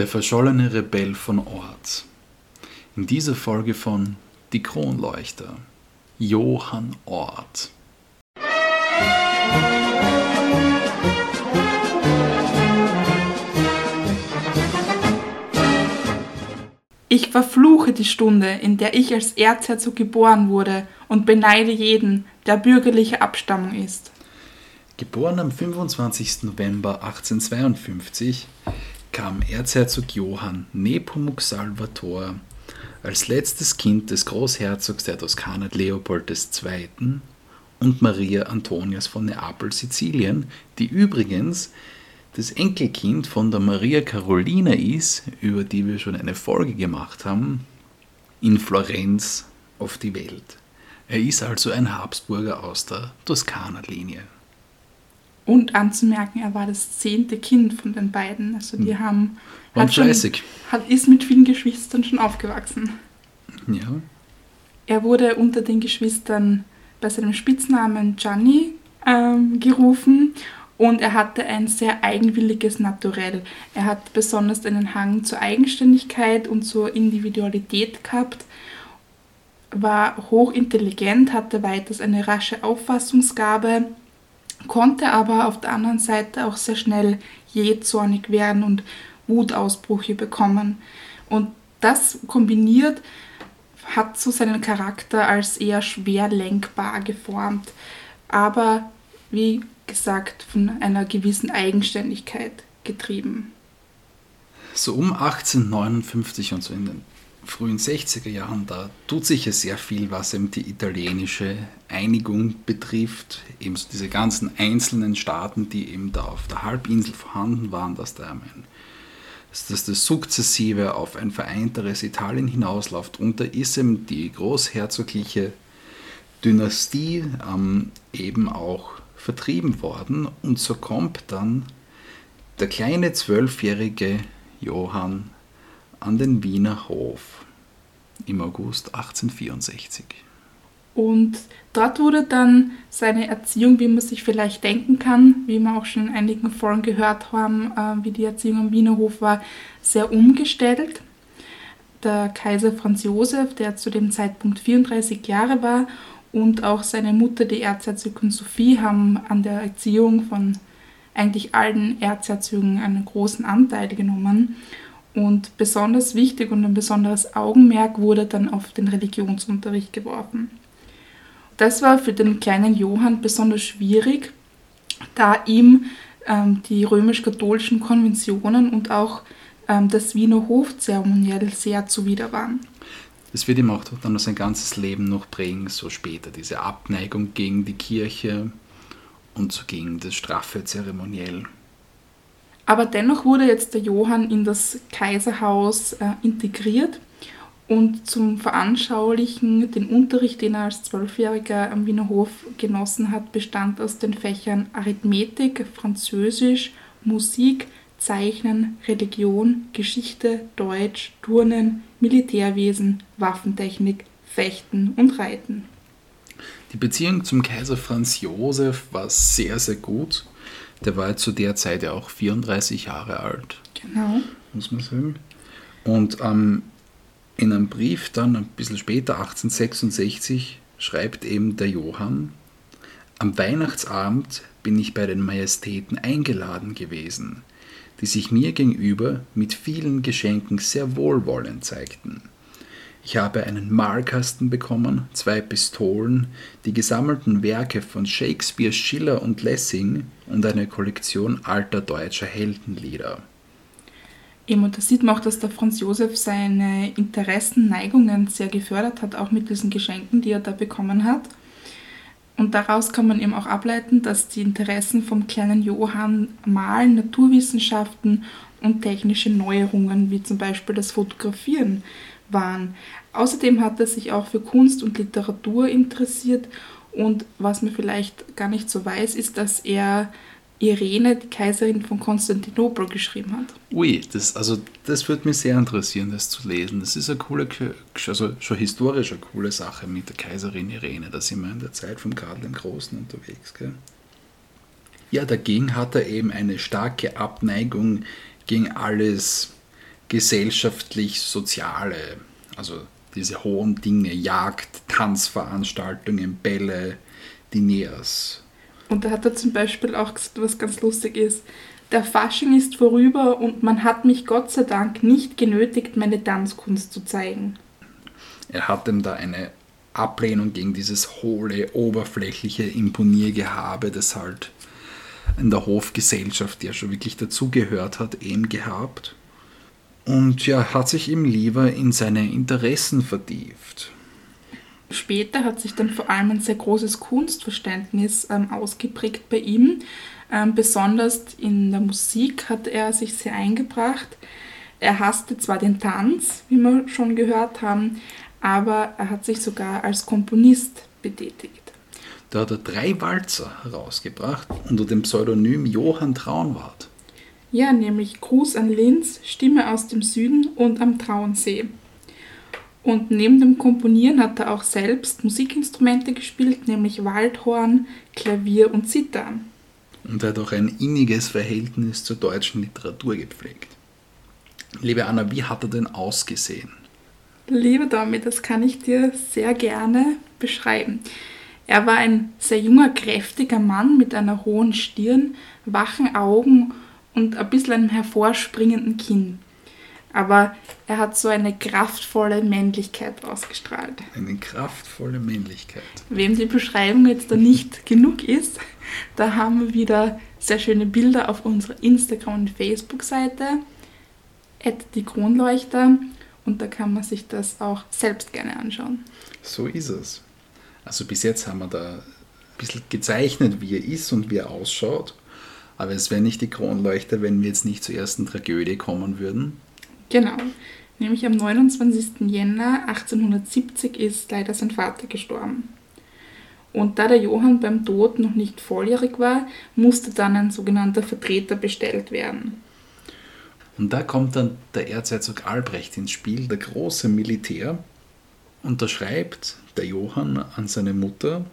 Der verschollene Rebell von Ort. In dieser Folge von Die Kronleuchter. Johann Ort. Ich verfluche die Stunde, in der ich als Erzherzog geboren wurde und beneide jeden, der bürgerlicher Abstammung ist. Geboren am 25. November 1852 kam Erzherzog Johann Nepomuk Salvator als letztes Kind des Großherzogs der Toskana Leopold II. und Maria Antonias von Neapel, Sizilien, die übrigens das Enkelkind von der Maria Carolina ist, über die wir schon eine Folge gemacht haben, in Florenz auf die Welt. Er ist also ein Habsburger aus der Toskana-Linie. Und anzumerken, er war das zehnte Kind von den beiden. Also die hm. haben. War hat fleißig. Schon, hat, ist mit vielen Geschwistern schon aufgewachsen. Ja. Er wurde unter den Geschwistern bei seinem Spitznamen Gianni ähm, gerufen und er hatte ein sehr eigenwilliges Naturell. Er hat besonders einen Hang zur Eigenständigkeit und zur Individualität gehabt, war hochintelligent, hatte weiters eine rasche Auffassungsgabe konnte aber auf der anderen Seite auch sehr schnell jähzornig werden und Wutausbrüche bekommen. Und das kombiniert hat so seinen Charakter als eher schwer lenkbar geformt, aber wie gesagt von einer gewissen Eigenständigkeit getrieben. So um 1859 und so in den frühen 60er Jahren, da tut sich ja sehr viel, was eben die italienische Einigung betrifft. Eben so diese ganzen einzelnen Staaten, die eben da auf der Halbinsel vorhanden waren, dass da ein, dass das sukzessive auf ein vereinteres Italien hinausläuft. Und da ist eben die großherzogliche Dynastie ähm, eben auch vertrieben worden. Und so kommt dann der kleine zwölfjährige Johann an den Wiener Hof im August 1864. Und dort wurde dann seine Erziehung, wie man sich vielleicht denken kann, wie wir auch schon in einigen Folgen gehört haben, äh, wie die Erziehung am Wiener Hof war, sehr umgestellt. Der Kaiser Franz Josef, der zu dem Zeitpunkt 34 Jahre war, und auch seine Mutter, die Erzherzogin Sophie, haben an der Erziehung von eigentlich allen Erzherzögen einen großen Anteil genommen. Und besonders wichtig und ein besonderes Augenmerk wurde dann auf den Religionsunterricht geworfen. Das war für den kleinen Johann besonders schwierig, da ihm ähm, die römisch-katholischen Konventionen und auch ähm, das Wiener Hofzeremoniell sehr zuwider waren. Das wird ihm auch dann sein ganzes Leben noch prägen, so später, diese Abneigung gegen die Kirche und so gegen das straffe Zeremoniell. Aber dennoch wurde jetzt der Johann in das Kaiserhaus äh, integriert und zum Veranschaulichen den Unterricht, den er als Zwölfjähriger am Wiener Hof genossen hat, bestand aus den Fächern Arithmetik, Französisch, Musik, Zeichnen, Religion, Geschichte, Deutsch, Turnen, Militärwesen, Waffentechnik, Fechten und Reiten. Die Beziehung zum Kaiser Franz Josef war sehr, sehr gut. Der war zu der Zeit ja auch 34 Jahre alt. Genau. Muss man sagen. Und ähm, in einem Brief dann ein bisschen später, 1866, schreibt eben der Johann, am Weihnachtsabend bin ich bei den Majestäten eingeladen gewesen, die sich mir gegenüber mit vielen Geschenken sehr wohlwollend zeigten. Ich habe einen Malkasten bekommen, zwei Pistolen, die gesammelten Werke von Shakespeare, Schiller und Lessing und eine Kollektion alter deutscher Heldenlieder. Eben, und da sieht man auch, dass der Franz Josef seine Interessen, Neigungen sehr gefördert hat, auch mit diesen Geschenken, die er da bekommen hat. Und daraus kann man eben auch ableiten, dass die Interessen vom kleinen Johann Malen, Naturwissenschaften und technische Neuerungen, wie zum Beispiel das Fotografieren, waren. Außerdem hat er sich auch für Kunst und Literatur interessiert und was man vielleicht gar nicht so weiß, ist, dass er Irene, die Kaiserin von Konstantinopel, geschrieben hat. Ui, das, also das würde mich sehr interessieren, das zu lesen. Das ist eine coole, also schon historisch eine coole Sache mit der Kaiserin Irene. Da sind wir in der Zeit von Karl dem Großen unterwegs. Gell? Ja, dagegen hat er eben eine starke Abneigung gegen alles gesellschaftlich-soziale, also diese hohen Dinge, Jagd, Tanzveranstaltungen, Bälle, Diners. Und da hat er zum Beispiel auch gesagt, was ganz lustig ist. Der Fasching ist vorüber und man hat mich Gott sei Dank nicht genötigt, meine Tanzkunst zu zeigen. Er hat ihm da eine Ablehnung gegen dieses hohle, oberflächliche Imponiergehabe, das halt in der Hofgesellschaft, die ja schon wirklich dazugehört hat, eben gehabt. Und ja, hat sich ihm lieber in seine Interessen vertieft. Später hat sich dann vor allem ein sehr großes Kunstverständnis ähm, ausgeprägt bei ihm. Ähm, besonders in der Musik hat er sich sehr eingebracht. Er hasste zwar den Tanz, wie wir schon gehört haben, aber er hat sich sogar als Komponist betätigt. Da hat er drei Walzer herausgebracht unter dem Pseudonym Johann Traunwart. Ja, nämlich Gruß an Linz, Stimme aus dem Süden und am Traunsee. Und neben dem Komponieren hat er auch selbst Musikinstrumente gespielt, nämlich Waldhorn, Klavier und Zither. Und er hat auch ein inniges Verhältnis zur deutschen Literatur gepflegt. Liebe Anna, wie hat er denn ausgesehen? Liebe Domi, das kann ich dir sehr gerne beschreiben. Er war ein sehr junger, kräftiger Mann mit einer hohen Stirn, wachen Augen und ein bisschen einem hervorspringenden Kinn. Aber er hat so eine kraftvolle Männlichkeit ausgestrahlt. Eine kraftvolle Männlichkeit. Wem die Beschreibung jetzt da nicht genug ist, da haben wir wieder sehr schöne Bilder auf unserer Instagram- und Facebook-Seite, die Kronleuchter. Und da kann man sich das auch selbst gerne anschauen. So ist es. Also bis jetzt haben wir da ein bisschen gezeichnet, wie er ist und wie er ausschaut. Aber es wäre nicht die Kronleuchter, wenn wir jetzt nicht zur ersten Tragödie kommen würden. Genau. Nämlich am 29. Jänner 1870 ist leider sein Vater gestorben. Und da der Johann beim Tod noch nicht volljährig war, musste dann ein sogenannter Vertreter bestellt werden. Und da kommt dann der Erzherzog Albrecht ins Spiel, der große Militär, und da schreibt der Johann an seine Mutter,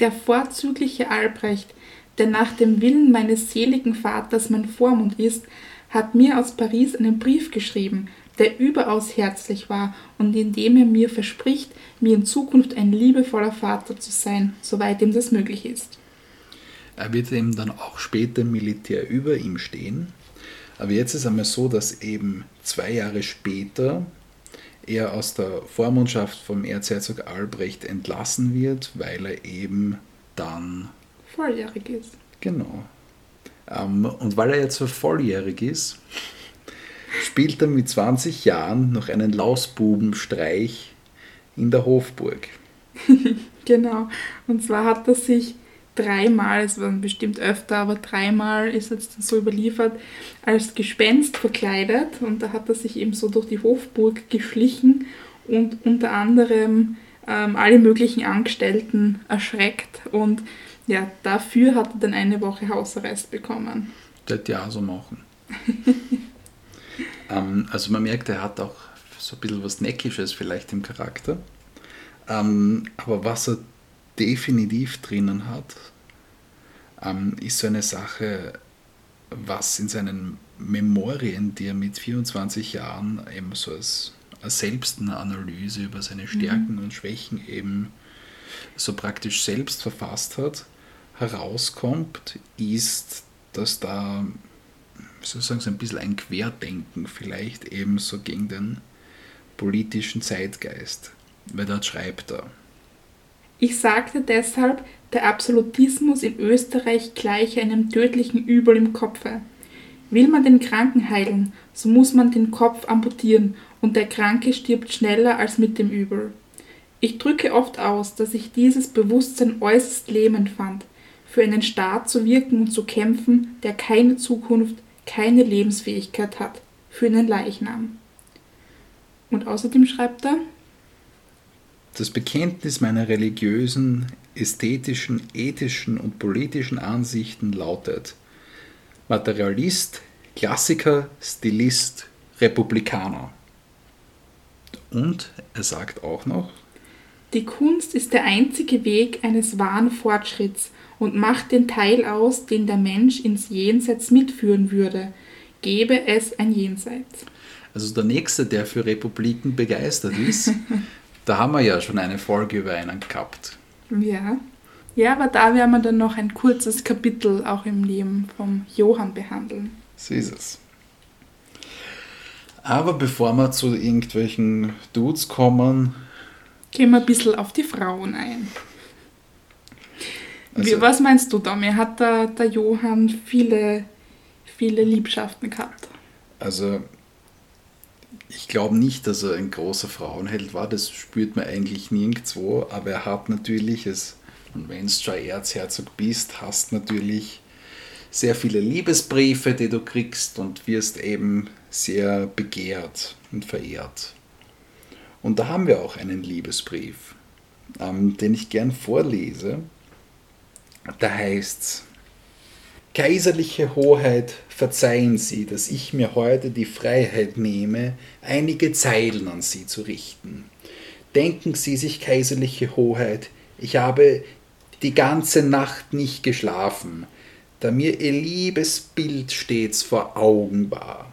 Der vorzügliche Albrecht, der nach dem Willen meines seligen Vaters mein Vormund ist, hat mir aus Paris einen Brief geschrieben, der überaus herzlich war und in dem er mir verspricht, mir in Zukunft ein liebevoller Vater zu sein, soweit ihm das möglich ist. Er wird eben dann auch später Militär über ihm stehen aber jetzt ist es einmal so, dass eben zwei Jahre später er aus der Vormundschaft vom Erzherzog Albrecht entlassen wird, weil er eben dann volljährig ist. Genau. Ähm, und weil er jetzt so volljährig ist, spielt er mit 20 Jahren noch einen Lausbubenstreich in der Hofburg. genau. Und zwar hat er sich dreimal, es waren bestimmt öfter, aber dreimal ist jetzt so überliefert, als Gespenst verkleidet und da hat er sich eben so durch die Hofburg geschlichen und unter anderem ähm, alle möglichen Angestellten erschreckt und ja, dafür hat er dann eine Woche Hausarrest bekommen. Das ja so machen. ähm, also man merkt, er hat auch so ein bisschen was Neckisches vielleicht im Charakter. Ähm, aber was er definitiv drinnen hat, ähm, ist so eine Sache, was in seinen Memorien, die er mit 24 Jahren eben so als, als Selbstanalyse über seine Stärken mhm. und Schwächen eben so praktisch selbst verfasst hat, herauskommt, ist, dass da, sozusagen so ein bisschen ein Querdenken vielleicht eben so gegen den politischen Zeitgeist, weil dort schreibt er, ich sagte deshalb, der Absolutismus in Österreich gleiche einem tödlichen Übel im Kopfe. Will man den Kranken heilen, so muss man den Kopf amputieren und der Kranke stirbt schneller als mit dem Übel. Ich drücke oft aus, dass ich dieses Bewusstsein äußerst lähmend fand, für einen Staat zu wirken und zu kämpfen, der keine Zukunft, keine Lebensfähigkeit hat, für einen Leichnam. Und außerdem schreibt er, das Bekenntnis meiner religiösen, ästhetischen, ethischen und politischen Ansichten lautet Materialist, Klassiker, Stilist, Republikaner. Und er sagt auch noch, die Kunst ist der einzige Weg eines wahren Fortschritts und macht den Teil aus, den der Mensch ins Jenseits mitführen würde. gäbe es ein Jenseits. Also der Nächste, der für Republiken begeistert ist, da haben wir ja schon eine Folge über einen gehabt. Ja. Ja, aber da werden wir dann noch ein kurzes Kapitel auch im Leben vom Johann behandeln. So ist es. Aber bevor wir zu irgendwelchen Dudes kommen, gehen wir ein bisschen auf die Frauen ein. Also, Wie, was meinst du da? Mir hat der, der Johann viele, viele Liebschaften gehabt. Also, ich glaube nicht, dass er ein großer Frauenheld war. Das spürt man eigentlich nirgendwo. Aber er hat natürlich, es, und wenn du schon Erzherzog bist, hast natürlich sehr viele Liebesbriefe, die du kriegst und wirst eben sehr begehrt und verehrt. Und da haben wir auch einen Liebesbrief, ähm, den ich gern vorlese. Da heißt es, Kaiserliche Hoheit, verzeihen Sie, dass ich mir heute die Freiheit nehme, einige Zeilen an Sie zu richten. Denken Sie sich, Kaiserliche Hoheit, ich habe die ganze Nacht nicht geschlafen, da mir Ihr Liebesbild stets vor Augen war.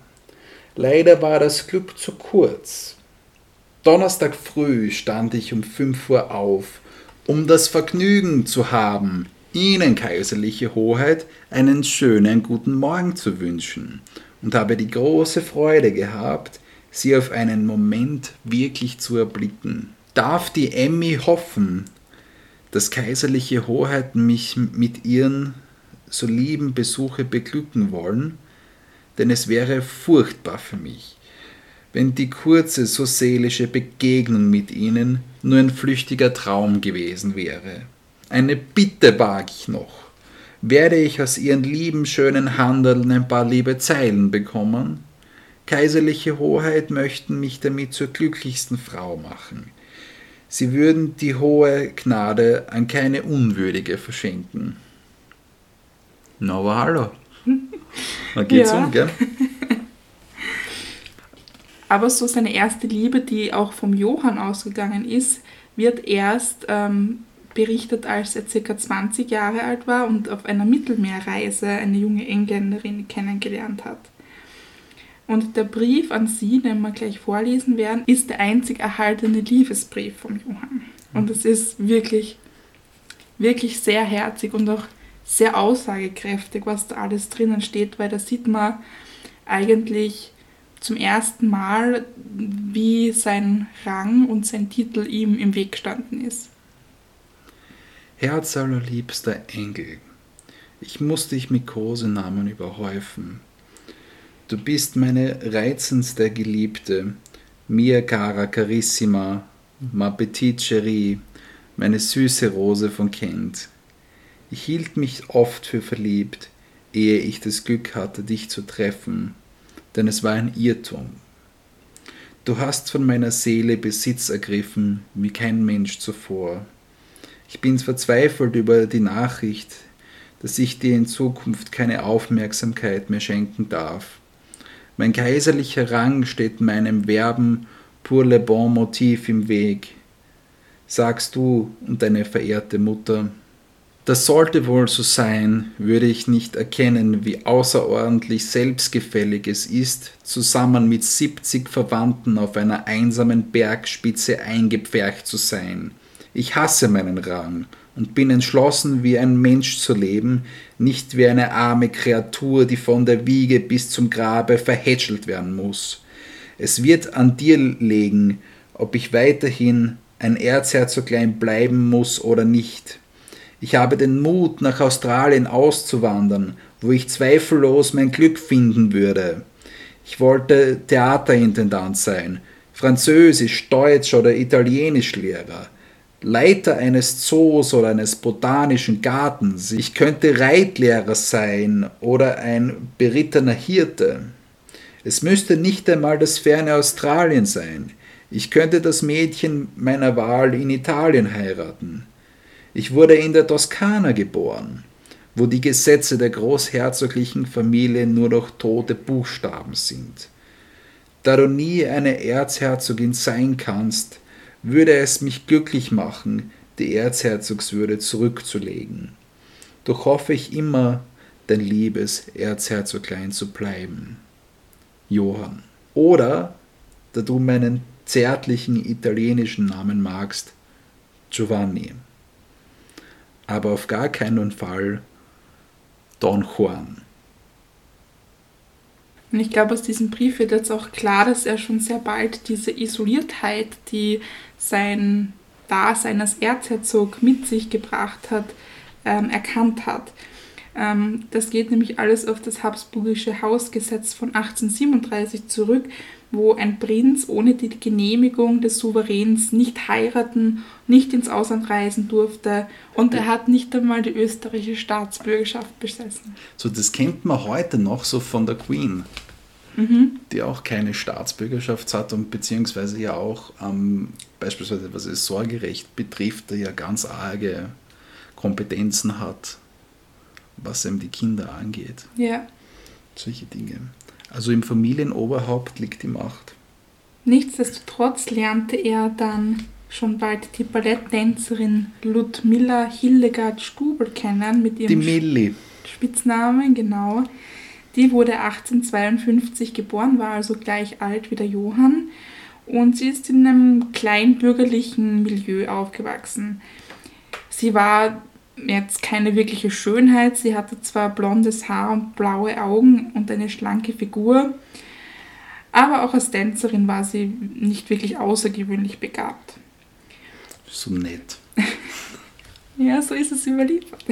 Leider war das Glück zu kurz. Donnerstag früh stand ich um fünf Uhr auf, um das Vergnügen zu haben, Ihnen, kaiserliche Hoheit, einen schönen guten Morgen zu wünschen und habe die große Freude gehabt, Sie auf einen Moment wirklich zu erblicken. Darf die Emmy hoffen, dass kaiserliche Hoheit mich mit ihren so lieben Besuche beglücken wollen? Denn es wäre furchtbar für mich, wenn die kurze, so seelische Begegnung mit ihnen nur ein flüchtiger Traum gewesen wäre. Eine Bitte wag ich noch. Werde ich aus ihren lieben, schönen Handeln ein paar liebe Zeilen bekommen? Kaiserliche Hoheit möchten mich damit zur glücklichsten Frau machen. Sie würden die hohe Gnade an keine Unwürdige verschenken. Na, aber hallo. Da geht's ja. um, gell? Aber so seine erste Liebe, die auch vom Johann ausgegangen ist, wird erst ähm, berichtet, als er ca. 20 Jahre alt war und auf einer Mittelmeerreise eine junge Engländerin kennengelernt hat. Und der Brief an sie, den wir gleich vorlesen werden, ist der einzig erhaltene Liebesbrief vom Johann. Und es ist wirklich, wirklich sehr herzig und auch sehr aussagekräftig, was da alles drinnen steht, weil da sieht man eigentlich zum ersten Mal, wie sein Rang und sein Titel ihm im Weg gestanden ist. Herz allerliebster Engel, ich muss dich mit Kosenamen überhäufen. Du bist meine reizendste Geliebte, mia cara carissima, ma petite chérie, meine süße Rose von Kent. Ich hielt mich oft für verliebt, ehe ich das Glück hatte, dich zu treffen, denn es war ein Irrtum. Du hast von meiner Seele Besitz ergriffen, wie kein Mensch zuvor. Ich bin verzweifelt über die Nachricht, dass ich dir in Zukunft keine Aufmerksamkeit mehr schenken darf. Mein kaiserlicher Rang steht meinem Verben pour le bon motif im Weg. Sagst du und deine verehrte Mutter, das sollte wohl so sein, würde ich nicht erkennen, wie außerordentlich selbstgefällig es ist, zusammen mit 70 Verwandten auf einer einsamen Bergspitze eingepfercht zu sein. Ich hasse meinen Rang und bin entschlossen, wie ein Mensch zu leben, nicht wie eine arme Kreatur, die von der Wiege bis zum Grabe verhätschelt werden muss. Es wird an dir legen, ob ich weiterhin ein Erzherzoglein bleiben muss oder nicht. Ich habe den Mut, nach Australien auszuwandern, wo ich zweifellos mein Glück finden würde. Ich wollte Theaterintendant sein, Französisch, Deutsch oder Italienischlehrer. Leiter eines Zoos oder eines botanischen Gartens. Ich könnte Reitlehrer sein oder ein berittener Hirte. Es müsste nicht einmal das ferne Australien sein. Ich könnte das Mädchen meiner Wahl in Italien heiraten. Ich wurde in der Toskana geboren, wo die Gesetze der großherzoglichen Familie nur noch tote Buchstaben sind. Da du nie eine Erzherzogin sein kannst, würde es mich glücklich machen, die Erzherzogswürde zurückzulegen. Doch hoffe ich immer, dein liebes Erzherzoglein zu bleiben. Johann. Oder, da du meinen zärtlichen italienischen Namen magst, Giovanni. Aber auf gar keinen Fall Don Juan. Und ich glaube, aus diesem Brief wird jetzt auch klar, dass er schon sehr bald diese Isoliertheit, die sein Dasein als Erzherzog mit sich gebracht hat, ähm, erkannt hat. Ähm, das geht nämlich alles auf das Habsburgische Hausgesetz von 1837 zurück, wo ein Prinz ohne die Genehmigung des Souveräns nicht heiraten, nicht ins Ausland reisen durfte und er hat nicht einmal die österreichische Staatsbürgerschaft besessen. So, das kennt man heute noch so von der Queen, mhm. die auch keine Staatsbürgerschaft hat und beziehungsweise ja auch ähm, beispielsweise was das Sorgerecht betrifft, der ja ganz arge Kompetenzen hat, was eben die Kinder angeht. Ja. Solche Dinge. Also im Familienoberhaupt liegt die Macht. Nichtsdestotrotz lernte er dann schon bald die Balletttänzerin Ludmilla Hildegard Stubel kennen mit ihrem die Milli. Spitznamen, genau. Die wurde 1852 geboren, war also gleich alt wie der Johann und sie ist in einem kleinbürgerlichen Milieu aufgewachsen. Sie war jetzt keine wirkliche Schönheit. Sie hatte zwar blondes Haar und blaue Augen und eine schlanke Figur, aber auch als Tänzerin war sie nicht wirklich außergewöhnlich begabt. So nett. ja, so ist es überliefert.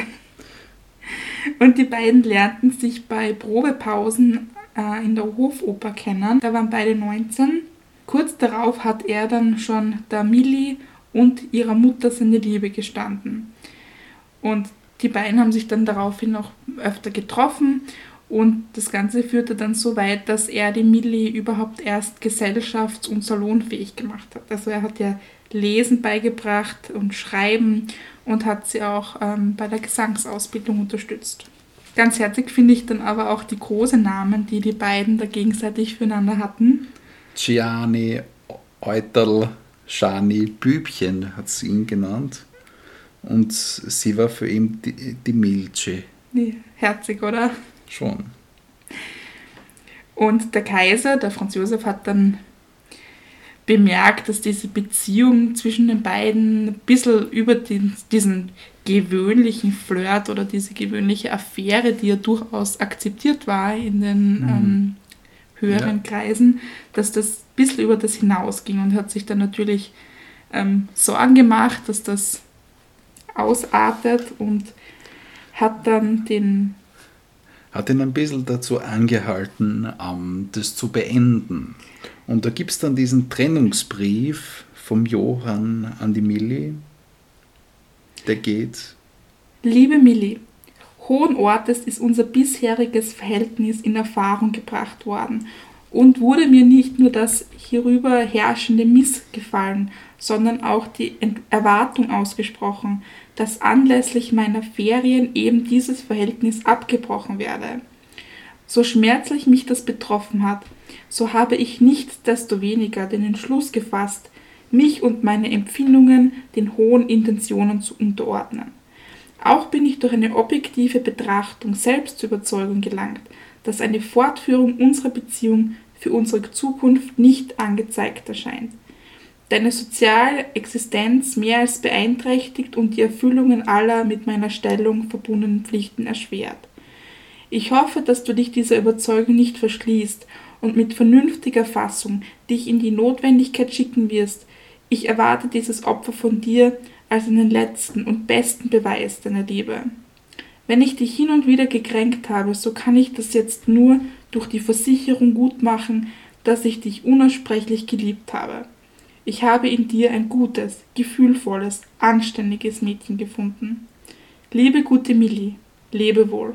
Und die beiden lernten sich bei Probepausen äh, in der Hofoper kennen. Da waren beide 19. Kurz darauf hat er dann schon der Millie und ihrer Mutter seine Liebe gestanden. Und die beiden haben sich dann daraufhin noch öfter getroffen und das Ganze führte dann so weit, dass er die Millie überhaupt erst gesellschafts- und salonfähig gemacht hat. Also er hat ja Lesen beigebracht und Schreiben und hat sie auch ähm, bei der Gesangsausbildung unterstützt. Ganz herzig finde ich dann aber auch die großen Namen, die die beiden da gegenseitig füreinander hatten. Gianni, Euterl, Shani, Bübchen hat sie ihn genannt. Und sie war für ihn die, die Milche. Herzig, oder? Schon. Und der Kaiser, der Franz Josef, hat dann bemerkt, dass diese Beziehung zwischen den beiden ein bisschen über den, diesen gewöhnlichen Flirt oder diese gewöhnliche Affäre, die ja durchaus akzeptiert war in den mhm. ähm, höheren ja. Kreisen, dass das ein bisschen über das hinausging und hat sich dann natürlich ähm, Sorgen gemacht, dass das ausartet und hat dann den. Hat ihn ein bisschen dazu angehalten, ähm, das zu beenden. Und da gibt es dann diesen Trennungsbrief vom Johann an die Milli. Der geht. Liebe Milli, hohen Ortes ist unser bisheriges Verhältnis in Erfahrung gebracht worden und wurde mir nicht nur das hierüber herrschende Missgefallen, sondern auch die Erwartung ausgesprochen, dass anlässlich meiner Ferien eben dieses Verhältnis abgebrochen werde. So schmerzlich mich das betroffen hat, so habe ich nichtsdestoweniger den Entschluss gefasst, mich und meine Empfindungen den hohen Intentionen zu unterordnen. Auch bin ich durch eine objektive Betrachtung selbst zur Überzeugung gelangt, dass eine Fortführung unserer Beziehung für unsere Zukunft nicht angezeigt erscheint. Deine soziale Existenz mehr als beeinträchtigt und die Erfüllungen aller mit meiner Stellung verbundenen Pflichten erschwert. Ich hoffe, dass du dich dieser Überzeugung nicht verschließt und mit vernünftiger Fassung dich in die Notwendigkeit schicken wirst. Ich erwarte dieses Opfer von dir als einen letzten und besten Beweis deiner Liebe. Wenn ich dich hin und wieder gekränkt habe, so kann ich das jetzt nur durch die Versicherung gut machen, dass ich dich unaussprechlich geliebt habe. Ich habe in dir ein gutes, gefühlvolles, anständiges Mädchen gefunden. Liebe gute Millie, lebe wohl.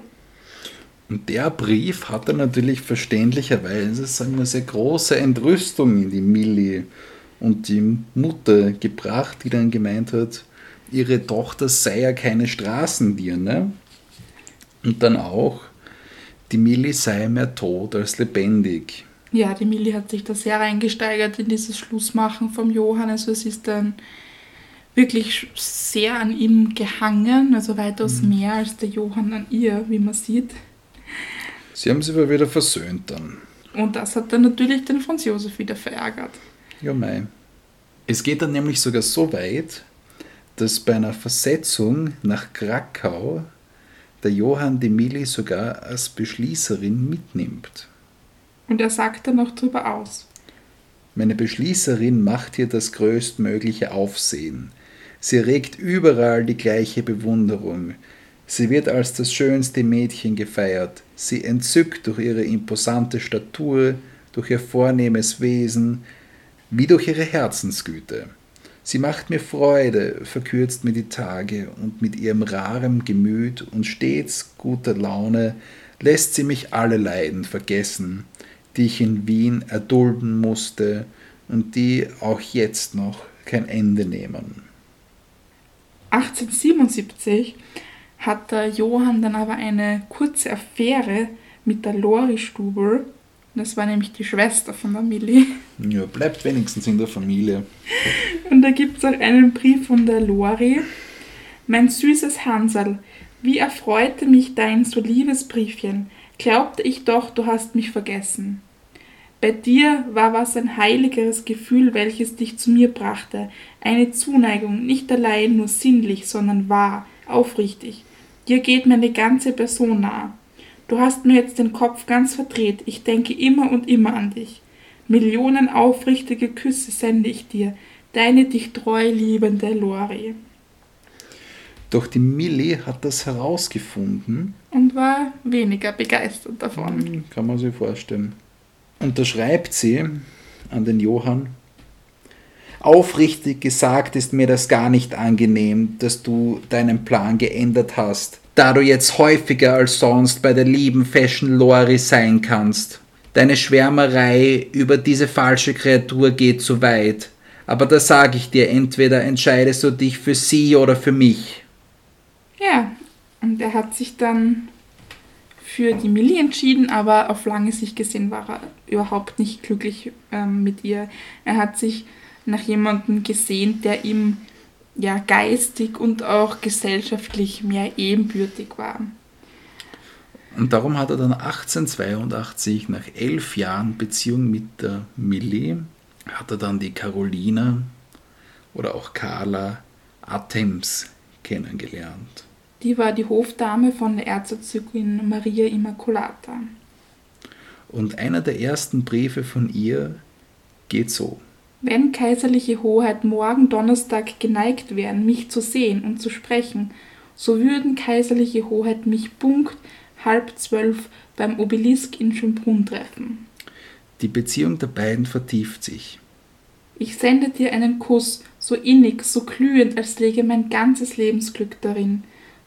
Und der Brief hatte natürlich verständlicherweise sagen wir, sehr große Entrüstung in die Millie und die Mutter gebracht, die dann gemeint hat, ihre Tochter sei ja keine Straßendirne. Und dann auch, die Millie sei mehr tot als lebendig. Ja, die Millie hat sich da sehr reingesteigert in dieses Schlussmachen vom Johann. Also es ist dann wirklich sehr an ihm gehangen, also weitaus mhm. mehr als der Johann an ihr, wie man sieht. Sie haben sich aber wieder versöhnt dann. Und das hat dann natürlich den Franz Josef wieder verärgert. Ja, mei. Es geht dann nämlich sogar so weit, dass bei einer Versetzung nach Krakau der Johann de Milli sogar als Beschließerin mitnimmt. Und er sagt dann noch drüber aus. Meine Beschließerin macht hier das größtmögliche Aufsehen. Sie erregt überall die gleiche Bewunderung. Sie wird als das schönste Mädchen gefeiert. Sie entzückt durch ihre imposante Statur, durch ihr vornehmes Wesen, wie durch ihre Herzensgüte. Sie macht mir Freude, verkürzt mir die Tage, und mit ihrem rarem Gemüt und stets guter Laune lässt sie mich alle Leiden vergessen, die ich in Wien erdulden musste und die auch jetzt noch kein Ende nehmen. 1877 hat der Johann dann aber eine kurze Affäre mit der Lori Stubel. Das war nämlich die Schwester von der Millie. Ja, bleibt wenigstens in der Familie. Und da gibt es auch einen Brief von der Lori. Mein süßes Hansel, wie erfreute mich dein so liebes Briefchen. Glaubte ich doch, du hast mich vergessen. Bei dir war was ein heiligeres Gefühl, welches dich zu mir brachte, eine Zuneigung, nicht allein nur sinnlich, sondern wahr, aufrichtig. Dir geht meine ganze Person nah. Du hast mir jetzt den Kopf ganz verdreht, ich denke immer und immer an dich. Millionen aufrichtige Küsse sende ich dir, deine dich treu liebende Lori. Doch die Millie hat das herausgefunden. Und war weniger begeistert davon. Hm, kann man sich vorstellen unterschreibt sie an den Johann. Aufrichtig gesagt ist mir das gar nicht angenehm, dass du deinen Plan geändert hast, da du jetzt häufiger als sonst bei der lieben Fashion Lori sein kannst. Deine Schwärmerei über diese falsche Kreatur geht zu weit, aber da sage ich dir, entweder entscheidest du dich für sie oder für mich. Ja, und er hat sich dann für die Millie entschieden, aber auf lange Sicht gesehen war er überhaupt nicht glücklich ähm, mit ihr. Er hat sich nach jemandem gesehen, der ihm ja geistig und auch gesellschaftlich mehr ebenbürtig war. Und darum hat er dann 1882 nach elf Jahren Beziehung mit der Millie, hat er dann die Carolina oder auch Carla Athems kennengelernt. Die war die Hofdame von der Erzherzogin Maria Immaculata. Und einer der ersten Briefe von ihr geht so. Wenn kaiserliche Hoheit morgen Donnerstag geneigt wären, mich zu sehen und zu sprechen, so würden kaiserliche Hoheit mich punkt halb zwölf beim Obelisk in Schönbrunn treffen. Die Beziehung der beiden vertieft sich. Ich sende dir einen Kuss, so innig, so glühend, als läge mein ganzes Lebensglück darin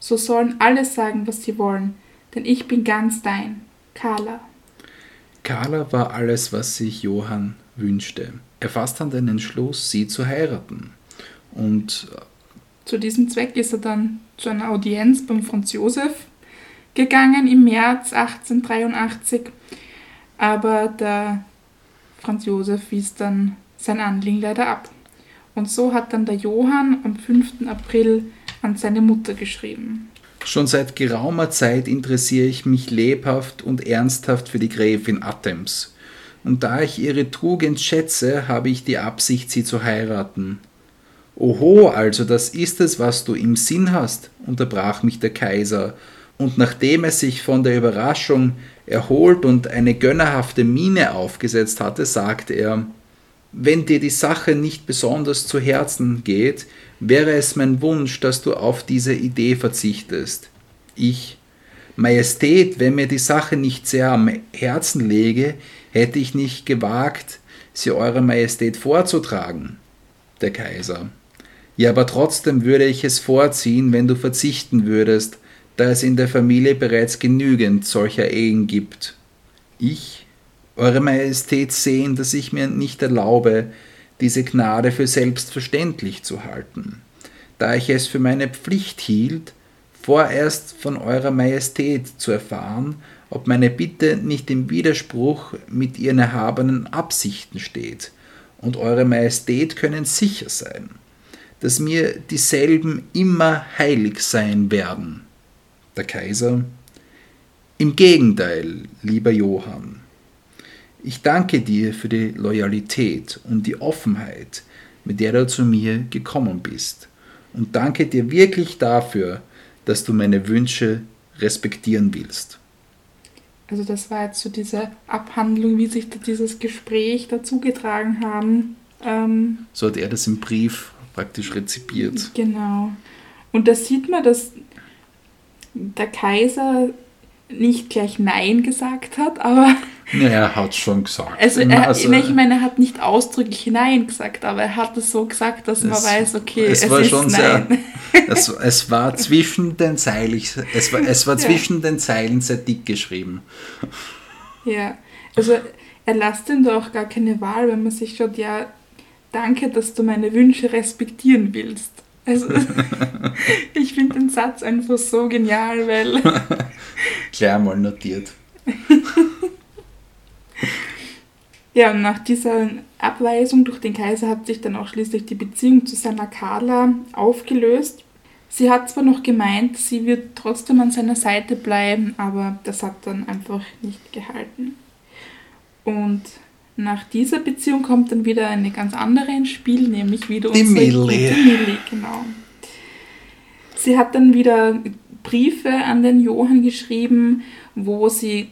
so sollen alle sagen, was sie wollen, denn ich bin ganz dein, Carla. Carla war alles, was sich Johann wünschte. Er fasste dann den Entschluss, sie zu heiraten. Und äh, zu diesem Zweck ist er dann zu einer Audienz beim Franz Josef gegangen im März 1883. Aber der Franz Josef wies dann sein Anliegen leider ab. Und so hat dann der Johann am 5. April an seine Mutter geschrieben. Schon seit geraumer Zeit interessiere ich mich lebhaft und ernsthaft für die Gräfin Attems. Und da ich ihre Tugend schätze, habe ich die Absicht, sie zu heiraten. Oho, also das ist es, was du im Sinn hast, unterbrach mich der Kaiser, und nachdem er sich von der Überraschung erholt und eine gönnerhafte Miene aufgesetzt hatte, sagte er Wenn dir die Sache nicht besonders zu Herzen geht, wäre es mein Wunsch, dass du auf diese Idee verzichtest. Ich, Majestät, wenn mir die Sache nicht sehr am Herzen lege, hätte ich nicht gewagt, sie Eurer Majestät vorzutragen. Der Kaiser. Ja, aber trotzdem würde ich es vorziehen, wenn du verzichten würdest, da es in der Familie bereits genügend solcher Ehen gibt. Ich, Eure Majestät, sehen, dass ich mir nicht erlaube, diese Gnade für selbstverständlich zu halten, da ich es für meine Pflicht hielt, vorerst von Eurer Majestät zu erfahren, ob meine Bitte nicht im Widerspruch mit ihren erhabenen Absichten steht, und Eure Majestät können sicher sein, dass mir dieselben immer heilig sein werden. Der Kaiser. Im Gegenteil, lieber Johann, Ich danke dir für die Loyalität und die Offenheit, mit der du zu mir gekommen bist. Und danke dir wirklich dafür, dass du meine Wünsche respektieren willst. Also das war jetzt so diese Abhandlung, wie sich da dieses Gespräch dazugetragen haben. Ähm, so hat er das im Brief praktisch rezipiert. Genau. Und da sieht man, dass der Kaiser nicht gleich Nein gesagt hat, aber. Ja, er hat schon gesagt. Also, er, also, ich meine, er hat nicht ausdrücklich Nein gesagt, aber er hat es so gesagt, dass man weiß, okay, es, es war ist schon Nein. Sehr, es, es war zwischen den Zeilen, es war, es war zwischen ja. den Zeilen sehr dick geschrieben. Ja, also er lässt ihm da auch gar keine Wahl, wenn man sich schaut, ja, danke, dass du meine Wünsche respektieren willst. Also, ich finde den Satz einfach so genial, weil. Klar mal notiert. Ja, und nach dieser Abweisung durch den Kaiser hat sich dann auch schließlich die Beziehung zu seiner Carla aufgelöst. Sie hat zwar noch gemeint, sie wird trotzdem an seiner Seite bleiben, aber das hat dann einfach nicht gehalten. Und nach dieser Beziehung kommt dann wieder eine ganz andere ins Spiel, nämlich wieder die unsere Millie. Die Millie, genau. Sie hat dann wieder Briefe an den Johann geschrieben, wo sie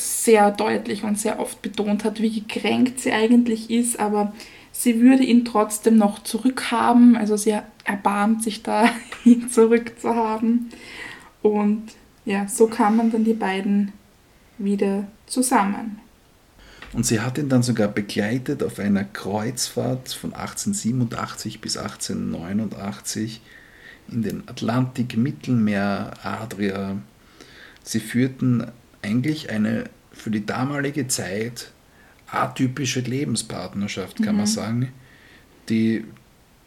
sehr deutlich und sehr oft betont hat, wie gekränkt sie eigentlich ist, aber sie würde ihn trotzdem noch zurückhaben. Also sie erbarmt sich da, ihn zurückzuhaben. Und ja, so kamen dann die beiden wieder zusammen. Und sie hat ihn dann sogar begleitet auf einer Kreuzfahrt von 1887 bis 1889 in den Atlantik, Mittelmeer, Adria. Sie führten eigentlich eine für die damalige Zeit atypische Lebenspartnerschaft, kann mhm. man sagen, die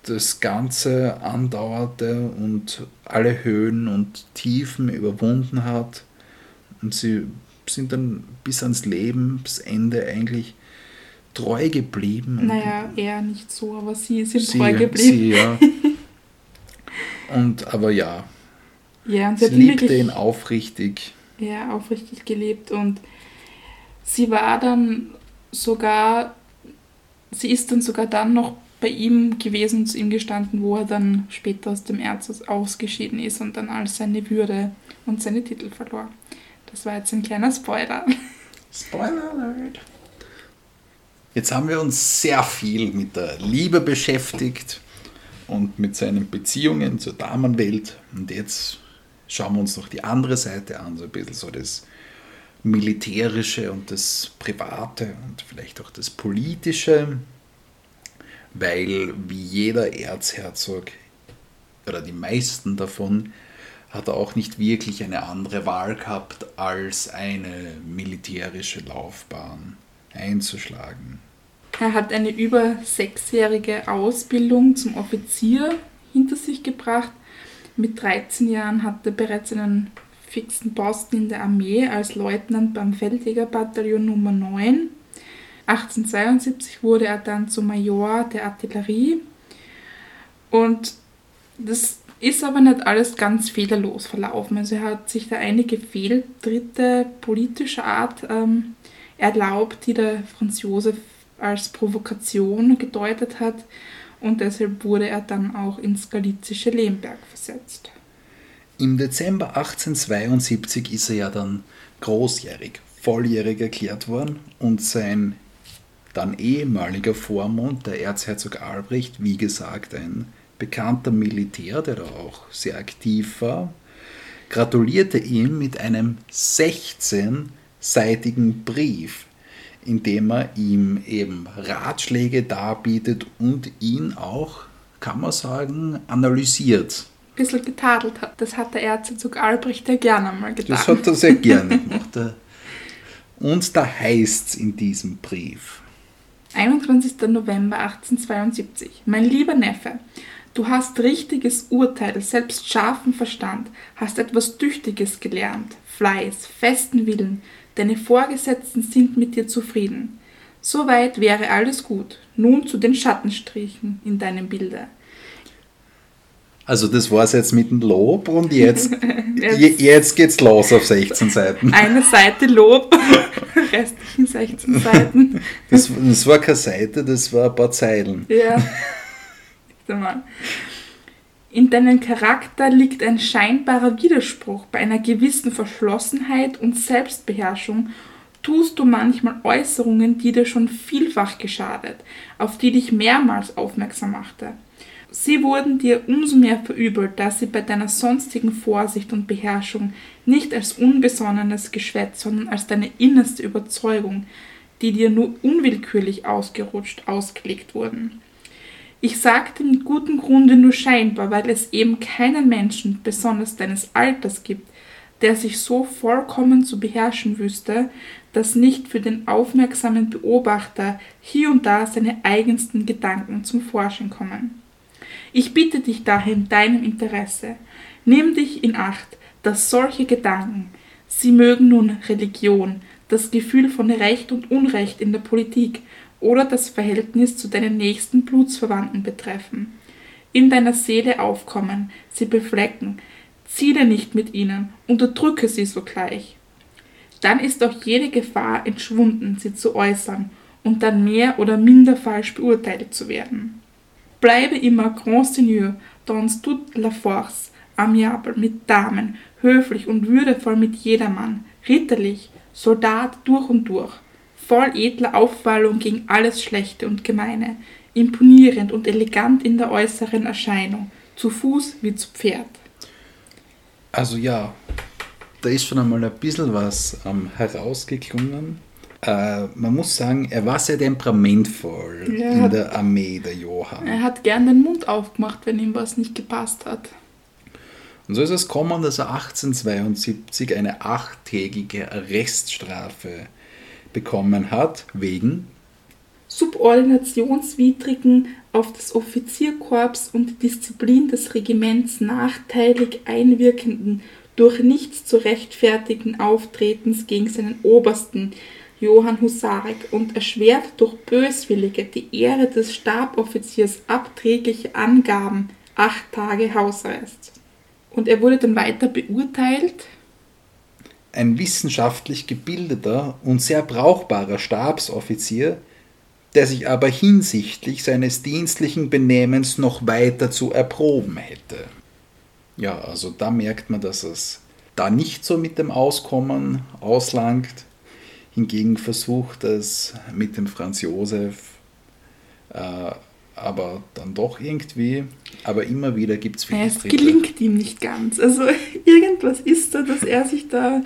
das Ganze andauerte und alle Höhen und Tiefen überwunden hat. Und sie sind dann bis ans Lebensende eigentlich treu geblieben. Naja, eher nicht so, aber sie sind sie, treu geblieben. Sie, ja. Und aber ja. Ja, und sie, sie liebte ihn aufrichtig. Ja, aufrichtig gelebt und sie war dann sogar, sie ist dann sogar dann noch bei ihm gewesen, zu ihm gestanden, wo er dann später aus dem Erz ausgeschieden ist und dann all seine Würde und seine Titel verlor. Das war jetzt ein kleiner Spoiler. Spoiler Alert. Jetzt haben wir uns sehr viel mit der Liebe beschäftigt und mit seinen Beziehungen zur Damenwelt. Und jetzt schauen wir uns noch die andere Seite an, so ein bisschen so das Militärische und das Private und vielleicht auch das Politische, weil wie jeder Erzherzog oder die meisten davon hat er auch nicht wirklich eine andere Wahl gehabt, als eine militärische Laufbahn einzuschlagen. Er hat eine über sechsjährige Ausbildung zum Offizier hinter sich gebracht. Mit 13 Jahren hatte er bereits einen fixen Posten in der Armee als Leutnant beim Feldjägerbataillon Nummer 9. 1872 wurde er dann zum Major der Artillerie. Und das ist aber nicht alles ganz fehlerlos verlaufen. Also er hat sich da einige Fehltritte politischer Art ähm, erlaubt, die der Franz Josef als Provokation gedeutet hat und deshalb wurde er dann auch ins galizische Lemberg versetzt. Im Dezember 1872 ist er ja dann großjährig, volljährig erklärt worden und sein dann ehemaliger Vormund, der Erzherzog Albrecht, wie gesagt ein bekannter Militär, der da auch sehr aktiv war, gratulierte ihm mit einem 16-seitigen Brief, in dem er ihm eben Ratschläge darbietet und ihn auch, kann man sagen, analysiert. Ein bisschen getadelt hat. Das hat der Erzherzog Albrecht ja gerne mal getan. Das hat er sehr gerne gemacht. Und da heißt es in diesem Brief. 21. November 1872. Mein lieber Neffe, Du hast richtiges Urteil, selbst scharfen Verstand, hast etwas Tüchtiges gelernt, Fleiß, festen Willen, deine Vorgesetzten sind mit dir zufrieden. Soweit wäre alles gut. Nun zu den Schattenstrichen in deinem Bilde. Also das war es jetzt mit dem Lob und jetzt, jetzt, jetzt geht's los auf 16 Seiten. Eine Seite Lob, restlichen 16 Seiten. Das, das war keine Seite, das war ein paar Zeilen. Ja. In deinem Charakter liegt ein scheinbarer Widerspruch. Bei einer gewissen Verschlossenheit und Selbstbeherrschung tust du manchmal Äußerungen, die dir schon vielfach geschadet, auf die dich mehrmals aufmerksam machte. Sie wurden dir umso mehr verübelt, da sie bei deiner sonstigen Vorsicht und Beherrschung nicht als unbesonnenes Geschwätz, sondern als deine innerste Überzeugung, die dir nur unwillkürlich ausgerutscht, ausgelegt wurden. Ich sagte mit gutem Grunde nur scheinbar, weil es eben keinen Menschen, besonders deines Alters, gibt, der sich so vollkommen zu beherrschen wüsste, dass nicht für den aufmerksamen Beobachter hier und da seine eigensten Gedanken zum Vorschein kommen. Ich bitte dich daher in deinem Interesse, nimm dich in Acht, dass solche Gedanken, sie mögen nun Religion, das Gefühl von Recht und Unrecht in der Politik oder das Verhältnis zu deinen nächsten Blutsverwandten betreffen, in deiner Seele aufkommen, sie beflecken, ziele nicht mit ihnen, unterdrücke sie sogleich. Dann ist auch jede Gefahr entschwunden, sie zu äußern und dann mehr oder minder falsch beurteilt zu werden. Bleibe immer grand seigneur dans toute la force, amiable mit Damen, höflich und würdevoll mit jedermann, ritterlich, Soldat durch und durch, voll edler Aufwallung gegen alles Schlechte und Gemeine, imponierend und elegant in der äußeren Erscheinung, zu Fuß wie zu Pferd. Also ja, da ist schon einmal ein bisschen was ähm, herausgeklungen äh, man muss sagen, er war sehr temperamentvoll ja, in der Armee, der Johann. Er hat gern den Mund aufgemacht, wenn ihm was nicht gepasst hat. Und so ist es gekommen, dass er 1872 eine achttägige Arreststrafe bekommen hat, wegen subordinationswidrigen, auf das Offizierkorps und die Disziplin des Regiments nachteilig einwirkenden, durch nichts zu rechtfertigen Auftretens gegen seinen Obersten, Johann Husarek und erschwert durch Böswillige die Ehre des Staboffiziers abträgliche Angaben acht Tage Hausarrest. Und er wurde dann weiter beurteilt. Ein wissenschaftlich gebildeter und sehr brauchbarer Stabsoffizier, der sich aber hinsichtlich seines dienstlichen Benehmens noch weiter zu erproben hätte. Ja, also da merkt man, dass es da nicht so mit dem Auskommen auslangt hingegen versucht es mit dem Franz Josef, äh, aber dann doch irgendwie, aber immer wieder gibt es viele Es gelingt ihm nicht ganz. Also irgendwas ist da, dass er sich da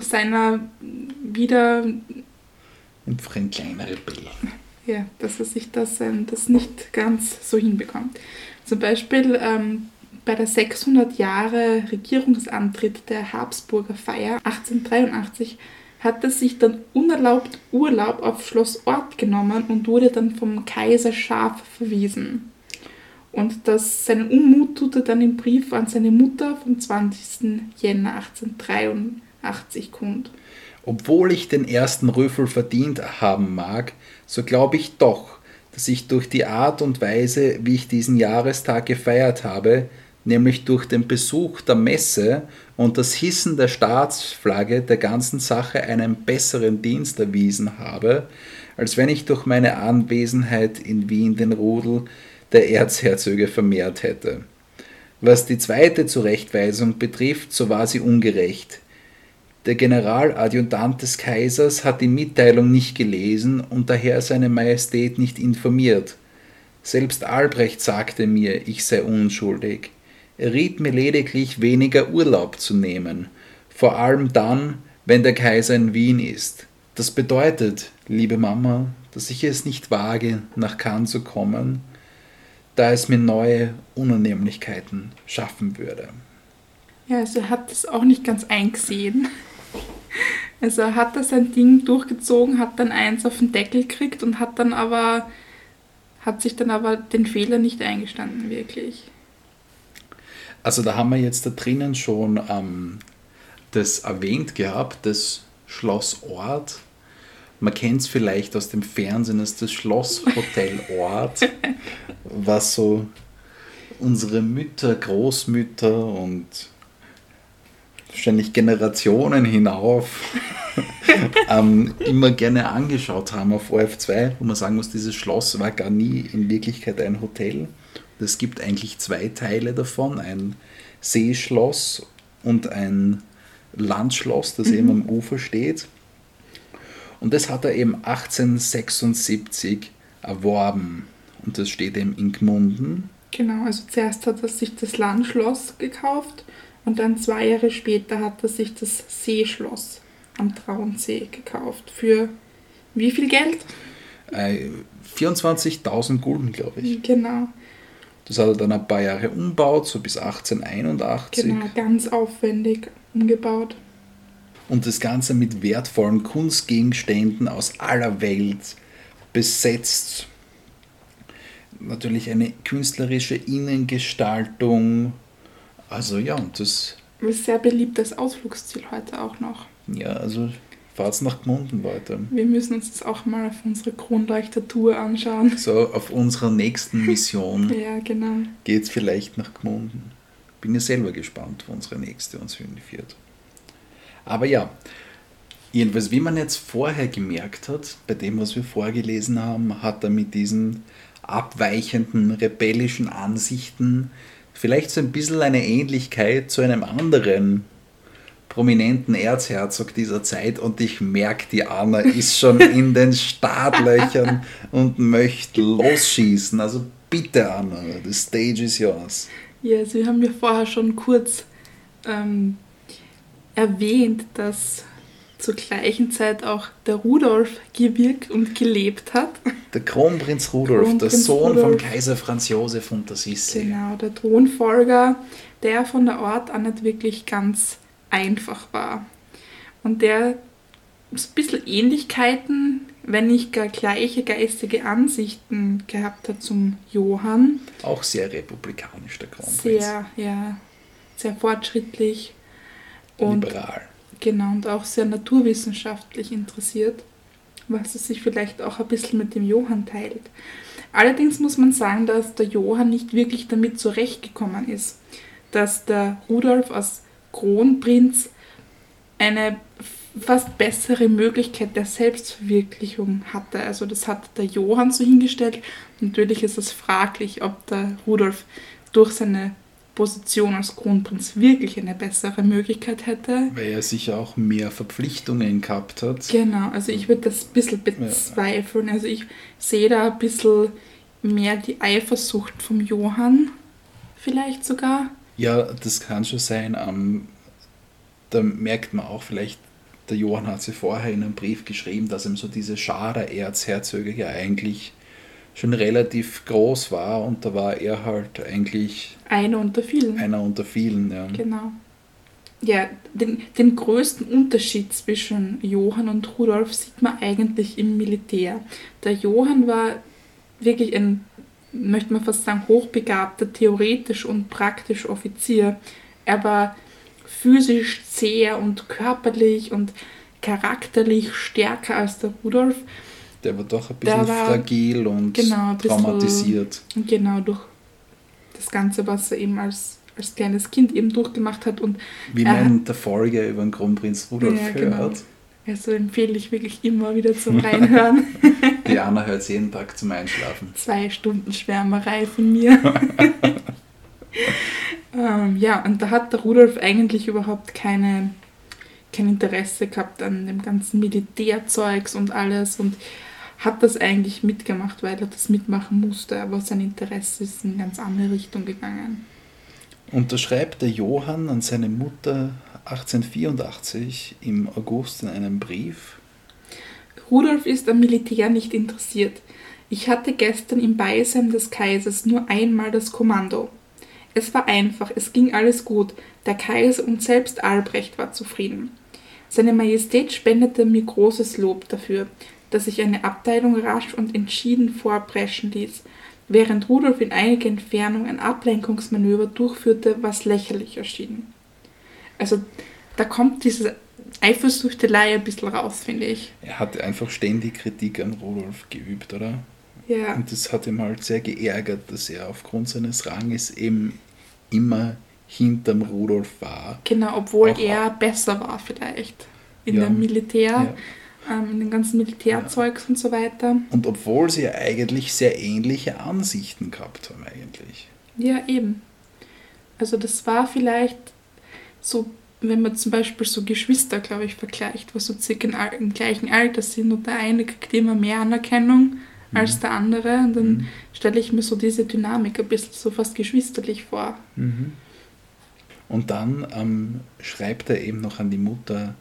seiner wieder... Ein kleiner Rebell. Ja, dass er sich das, das nicht ganz so hinbekommt. Zum Beispiel ähm, bei der 600 Jahre Regierungsantritt der Habsburger Feier 1883 hat er sich dann unerlaubt Urlaub auf Schloss Ort genommen und wurde dann vom Kaiser scharf verwiesen. Und das, seinen Unmut tut er dann im Brief an seine Mutter vom 20. Jänner 1883 kund. Obwohl ich den ersten Rüffel verdient haben mag, so glaube ich doch, dass ich durch die Art und Weise, wie ich diesen Jahrestag gefeiert habe, nämlich durch den Besuch der Messe und das Hissen der Staatsflagge der ganzen Sache einen besseren Dienst erwiesen habe, als wenn ich durch meine Anwesenheit in Wien den Rudel der Erzherzöge vermehrt hätte. Was die zweite Zurechtweisung betrifft, so war sie ungerecht. Der Generaladjutant des Kaisers hat die Mitteilung nicht gelesen und daher seine Majestät nicht informiert. Selbst Albrecht sagte mir, ich sei unschuldig. Er riet mir lediglich, weniger Urlaub zu nehmen, vor allem dann, wenn der Kaiser in Wien ist. Das bedeutet, liebe Mama, dass ich es nicht wage, nach Cannes zu kommen, da es mir neue Unannehmlichkeiten schaffen würde. Ja, also er hat das auch nicht ganz eingesehen. Also er hat da sein Ding durchgezogen, hat dann eins auf den Deckel gekriegt und hat dann aber, hat sich dann aber den Fehler nicht eingestanden, wirklich. Also da haben wir jetzt da drinnen schon ähm, das erwähnt gehabt, das Schloss Ort. Man kennt es vielleicht aus dem Fernsehen als das Schlosshotel Ort, was so unsere Mütter, Großmütter und wahrscheinlich Generationen hinauf ähm, immer gerne angeschaut haben auf OF2, wo man sagen muss, dieses Schloss war gar nie in Wirklichkeit ein Hotel. Es gibt eigentlich zwei Teile davon, ein Seeschloss und ein Landschloss, das mhm. eben am Ufer steht. Und das hat er eben 1876 erworben. Und das steht eben in Gmunden. Genau, also zuerst hat er sich das Landschloss gekauft und dann zwei Jahre später hat er sich das Seeschloss am Traunsee gekauft. Für wie viel Geld? Äh, 24.000 Gulden, glaube ich. Genau. Das hat er dann ein paar Jahre umbaut, so bis 1881. Genau, ganz aufwendig umgebaut. Und das Ganze mit wertvollen Kunstgegenständen aus aller Welt besetzt. Natürlich eine künstlerische Innengestaltung. Also ja, und das. Ist sehr beliebtes Ausflugsziel heute auch noch. Ja, also fahrt's nach Gmunden weiter. Wir müssen uns das auch mal auf unsere Kronleuchter-Tour anschauen. So, auf unserer nächsten Mission ja, genau. geht's vielleicht nach Gmunden. Bin ja selber gespannt, wo unsere nächste uns hinführt. Aber ja, jedenfalls, wie man jetzt vorher gemerkt hat, bei dem, was wir vorgelesen haben, hat er mit diesen abweichenden, rebellischen Ansichten vielleicht so ein bisschen eine Ähnlichkeit zu einem anderen prominenten Erzherzog dieser Zeit und ich merke, die Anna ist schon in den Startlöchern und möchte losschießen. Also bitte, Anna, the stage is yours. Ja, Sie haben mir vorher schon kurz ähm, erwähnt, dass zur gleichen Zeit auch der Rudolf gewirkt und gelebt hat. Der Kronprinz Rudolf, Kronprinz der Sohn Rudolf. von Kaiser Franz Josef und der Sissi. Genau, der Thronfolger, der von der Art an nicht wirklich ganz einfach war. Und der ein bisschen Ähnlichkeiten, wenn nicht gar gleiche geistige Ansichten gehabt hat zum Johann. Auch sehr republikanisch, der Kronprinz. Sehr, ja, sehr fortschrittlich. Und, Liberal. Genau, und auch sehr naturwissenschaftlich interessiert, was es sich vielleicht auch ein bisschen mit dem Johann teilt. Allerdings muss man sagen, dass der Johann nicht wirklich damit zurechtgekommen ist, dass der Rudolf als Kronprinz eine fast bessere Möglichkeit der Selbstverwirklichung hatte. Also das hat der Johann so hingestellt. Natürlich ist es fraglich, ob der Rudolf durch seine Position als Kronprinz wirklich eine bessere Möglichkeit hätte. Weil er sicher auch mehr Verpflichtungen gehabt hat. Genau, also ich würde das ein bisschen bezweifeln. Also ich sehe da ein bisschen mehr die Eifersucht vom Johann, vielleicht sogar. Ja, das kann schon sein. Ähm, da merkt man auch vielleicht, der Johann hat sie vorher in einem Brief geschrieben, dass ihm so diese Schar der Erzherzöge ja eigentlich schon relativ groß war und da war er halt eigentlich einer unter vielen. Einer unter vielen, ja. Genau. Ja, den, den größten Unterschied zwischen Johann und Rudolf sieht man eigentlich im Militär. Der Johann war wirklich ein möchte man fast sagen, hochbegabter, theoretisch und praktisch Offizier. Er war physisch zäher und körperlich und charakterlich stärker als der Rudolf. Der war doch ein bisschen war, fragil und genau, traumatisiert. Bisschen, genau, durch das Ganze, was er eben als, als kleines Kind eben durchgemacht hat. Und Wie man der Folge über den Kronprinz Rudolf ja, genau. Also empfehle ich wirklich immer wieder zum Reinhören. Diana hört es jeden Tag zum Einschlafen. Zwei Stunden Schwärmerei von mir. ähm, ja, und da hat der Rudolf eigentlich überhaupt keine, kein Interesse gehabt an dem ganzen Militärzeugs und alles und hat das eigentlich mitgemacht, weil er das mitmachen musste, aber sein Interesse ist in eine ganz andere Richtung gegangen. Unterschreibt der Johann an seine Mutter 1884 im August in einem Brief. Rudolf ist am Militär nicht interessiert. Ich hatte gestern im Beisein des Kaisers nur einmal das Kommando. Es war einfach, es ging alles gut. Der Kaiser und selbst Albrecht war zufrieden. Seine Majestät spendete mir großes Lob dafür, dass ich eine Abteilung rasch und entschieden vorpreschen ließ, während Rudolf in einiger Entfernung ein Ablenkungsmanöver durchführte, was lächerlich erschien. Also da kommt diese Eifersüchtelei ein bisschen raus, finde ich. Er hat einfach ständig Kritik an Rudolf geübt, oder? Ja. Und das hat ihm halt sehr geärgert, dass er aufgrund seines Ranges eben immer hinterm Rudolf war. Genau, obwohl Auch- er besser war vielleicht in Ja. dem Militär, Ja. Ähm, in den ganzen Militärzeugs und so weiter. Und obwohl sie ja eigentlich sehr ähnliche Ansichten gehabt haben, eigentlich. Ja, eben. Also das war vielleicht so, wenn man zum Beispiel so Geschwister, glaube ich, vergleicht, was so circa im gleichen Alter sind und der eine kriegt immer mehr Anerkennung als der andere und dann Mhm. stelle ich mir so diese Dynamik ein bisschen so fast geschwisterlich vor. Und dann ähm, schreibt er eben noch an die Mutter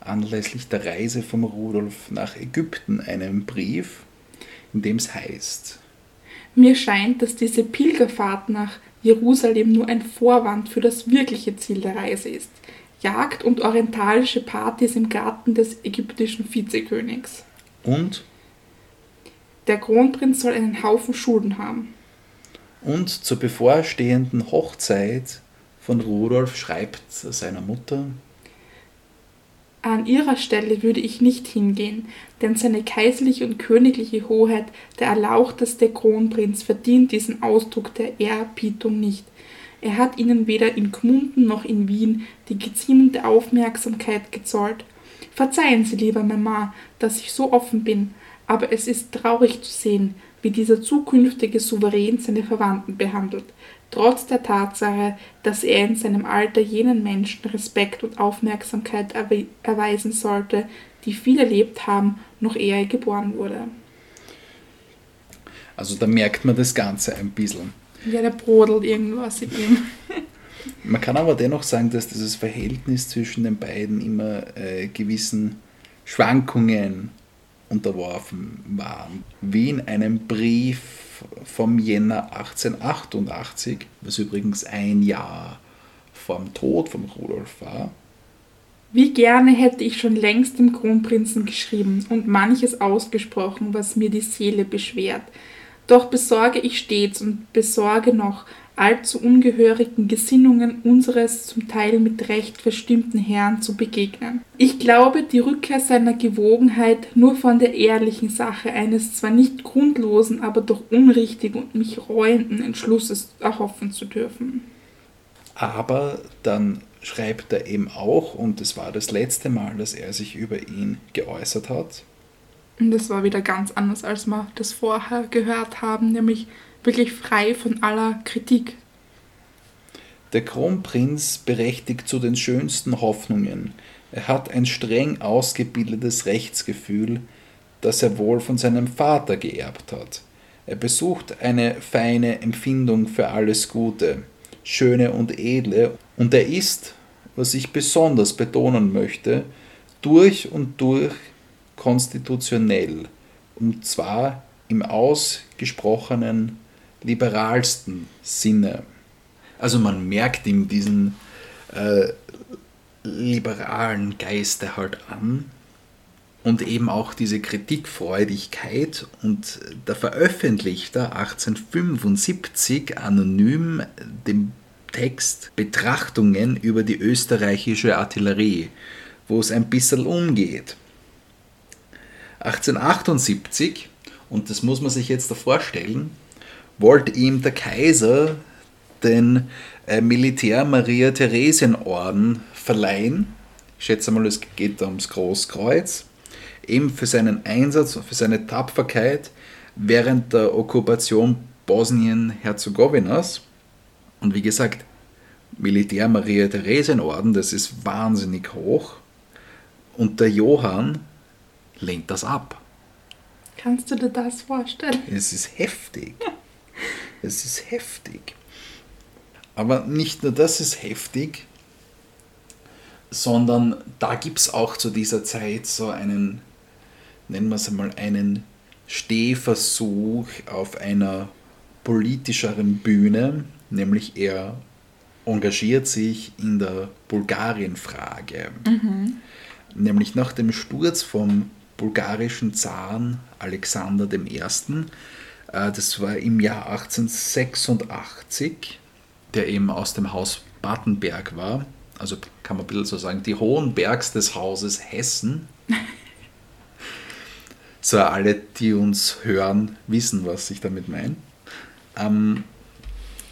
anlässlich der Reise vom Rudolf nach Ägypten einen Brief, in dem es heißt, Mir scheint, dass diese Pilgerfahrt nach Jerusalem nur ein Vorwand für das wirkliche Ziel der Reise ist. Jagd und orientalische Partys im Garten des ägyptischen Vizekönigs. und, Der Kronprinz soll einen Haufen Schulden haben. und zur bevorstehenden Hochzeit von Rudolf schreibt er seiner Mutter, An ihrer Stelle würde ich nicht hingehen, denn seine kaiserliche und königliche Hoheit, der erlauchteste Kronprinz, verdient diesen Ausdruck der Ehrerbietung nicht. Er hat ihnen weder in Gmunden noch in Wien die geziemende Aufmerksamkeit gezollt. Verzeihen Sie, lieber Mama, dass ich so offen bin, aber es ist traurig zu sehen, wie dieser zukünftige Souverän seine Verwandten behandelt, trotz der Tatsache, dass er in seinem Alter jenen Menschen Respekt und Aufmerksamkeit erwe erweisen sollte, die viel erlebt haben, noch ehe er geboren wurde. also da merkt man das Ganze ein bisschen. Ja, der brodelt irgendwas in ihm. Man kann aber dennoch sagen, dass dieses Verhältnis zwischen den beiden immer äh, gewissen Schwankungen unterworfen war. Wie in einem Brief vom Jänner 1888, was übrigens ein Jahr vorm Tod von Rudolf war, Wie gerne hätte ich schon längst dem Kronprinzen geschrieben und manches ausgesprochen, was mir die Seele beschwert. Doch besorge ich stets und besorge noch allzu ungehörigen Gesinnungen unseres zum Teil mit Recht verstimmten Herrn zu begegnen. Ich glaube, die Rückkehr seiner Gewogenheit nur von der ehrlichen Sache eines zwar nicht grundlosen, aber doch unrichtigen und mich reuenden Entschlusses erhoffen zu dürfen. aber dann schreibt er eben auch, und es war das letzte Mal, dass er sich über ihn geäußert hat, Und das war wieder ganz anders, als wir das vorher gehört haben, nämlich wirklich frei von aller Kritik. Der Kronprinz berechtigt zu den schönsten Hoffnungen. Er hat ein streng ausgebildetes Rechtsgefühl, das er wohl von seinem Vater geerbt hat. Er besucht eine feine Empfindung für alles Gute, Schöne und Edle, und er ist, was ich besonders betonen möchte, durch und durch konstitutionell, und zwar im ausgesprochenen liberalsten Sinne. Also man merkt ihm diesen äh, liberalen Geiste halt an und eben auch diese Kritikfreudigkeit und da veröffentlicht er 1875 anonym den Text Betrachtungen über die österreichische Artillerie, wo es ein bisschen umgeht. 1878, und das muss man sich jetzt da vorstellen, wollte ihm der Kaiser den äh, Militär-Maria-Theresien-Orden verleihen. Ich schätze mal, es geht da ums Großkreuz. Eben für seinen Einsatz und für seine Tapferkeit während der Okkupation Bosnien-Herzegowinas. Und wie gesagt, Militär-Maria-Theresien-Orden, das ist wahnsinnig hoch. Und der Johann lehnt das ab. Kannst du dir das vorstellen? Es ist heftig. Es ist heftig. Aber nicht nur das ist heftig, sondern da gibt es auch zu dieser Zeit so einen, nennen wir es einmal, einen Stehversuch auf einer politischeren Bühne, nämlich er engagiert sich in der Bulgarien-Frage. Nämlich nach dem Sturz vom bulgarischen Zaren Alexander I., das war im Jahr 1886, der eben aus dem Haus Battenberg war, also kann man ein bisschen so sagen, die Hohenbergs des Hauses Hessen. So alle, die uns hören, wissen, was ich damit meine. Ähm,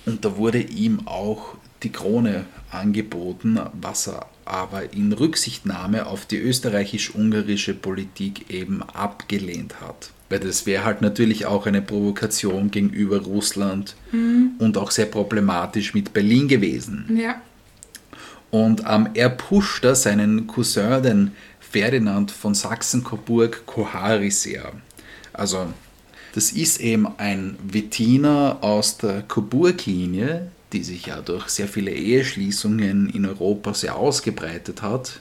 und da wurde ihm auch die Krone angeboten, was er aber in Rücksichtnahme auf die österreichisch-ungarische Politik eben abgelehnt hat. Weil das wäre halt natürlich auch eine Provokation gegenüber Russland mhm. und auch sehr problematisch mit Berlin gewesen. Ja. Und ähm, er pushte seinen Cousin, den Ferdinand von Sachsen-Coburg-Kohari sehr. Also, das ist eben ein Wettiner aus der Coburg-Linie, die sich ja durch sehr viele Eheschließungen in Europa sehr ausgebreitet hat.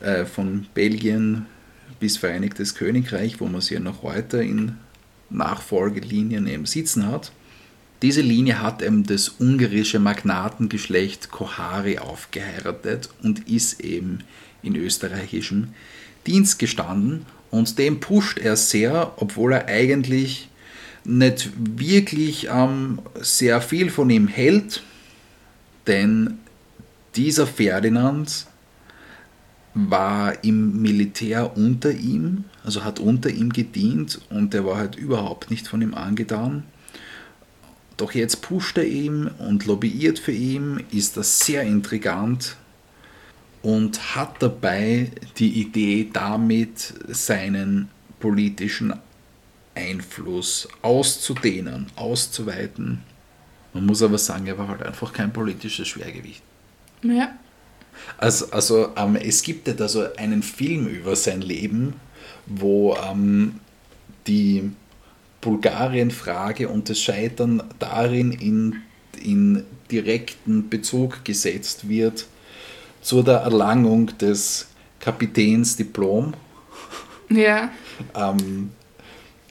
Äh, von Belgien bis Vereinigtes Königreich, wo man sie ja noch heute in Nachfolgelinien eben sitzen hat. Diese Linie hat eben das ungarische Magnatengeschlecht Kohari aufgeheiratet und ist eben in österreichischem Dienst gestanden und dem pusht er sehr, obwohl er eigentlich nicht wirklich ähm, sehr viel von ihm hält, denn dieser Ferdinand war im Militär unter ihm, also hat unter ihm gedient und der war halt überhaupt nicht von ihm angetan. Doch jetzt pusht er ihn und lobbyiert für ihn, ist das sehr intrigant und hat dabei die Idee, damit seinen politischen Einfluss auszudehnen, auszuweiten. Man muss aber sagen, er war halt einfach kein politisches Schwergewicht. Ja. Also, also ähm, es gibt ja da so einen Film über sein Leben, wo ähm, die Bulgarien-Frage und das Scheitern darin in, in direkten Bezug gesetzt wird zu der Erlangung des Kapitänsdiplom. Ja. ähm,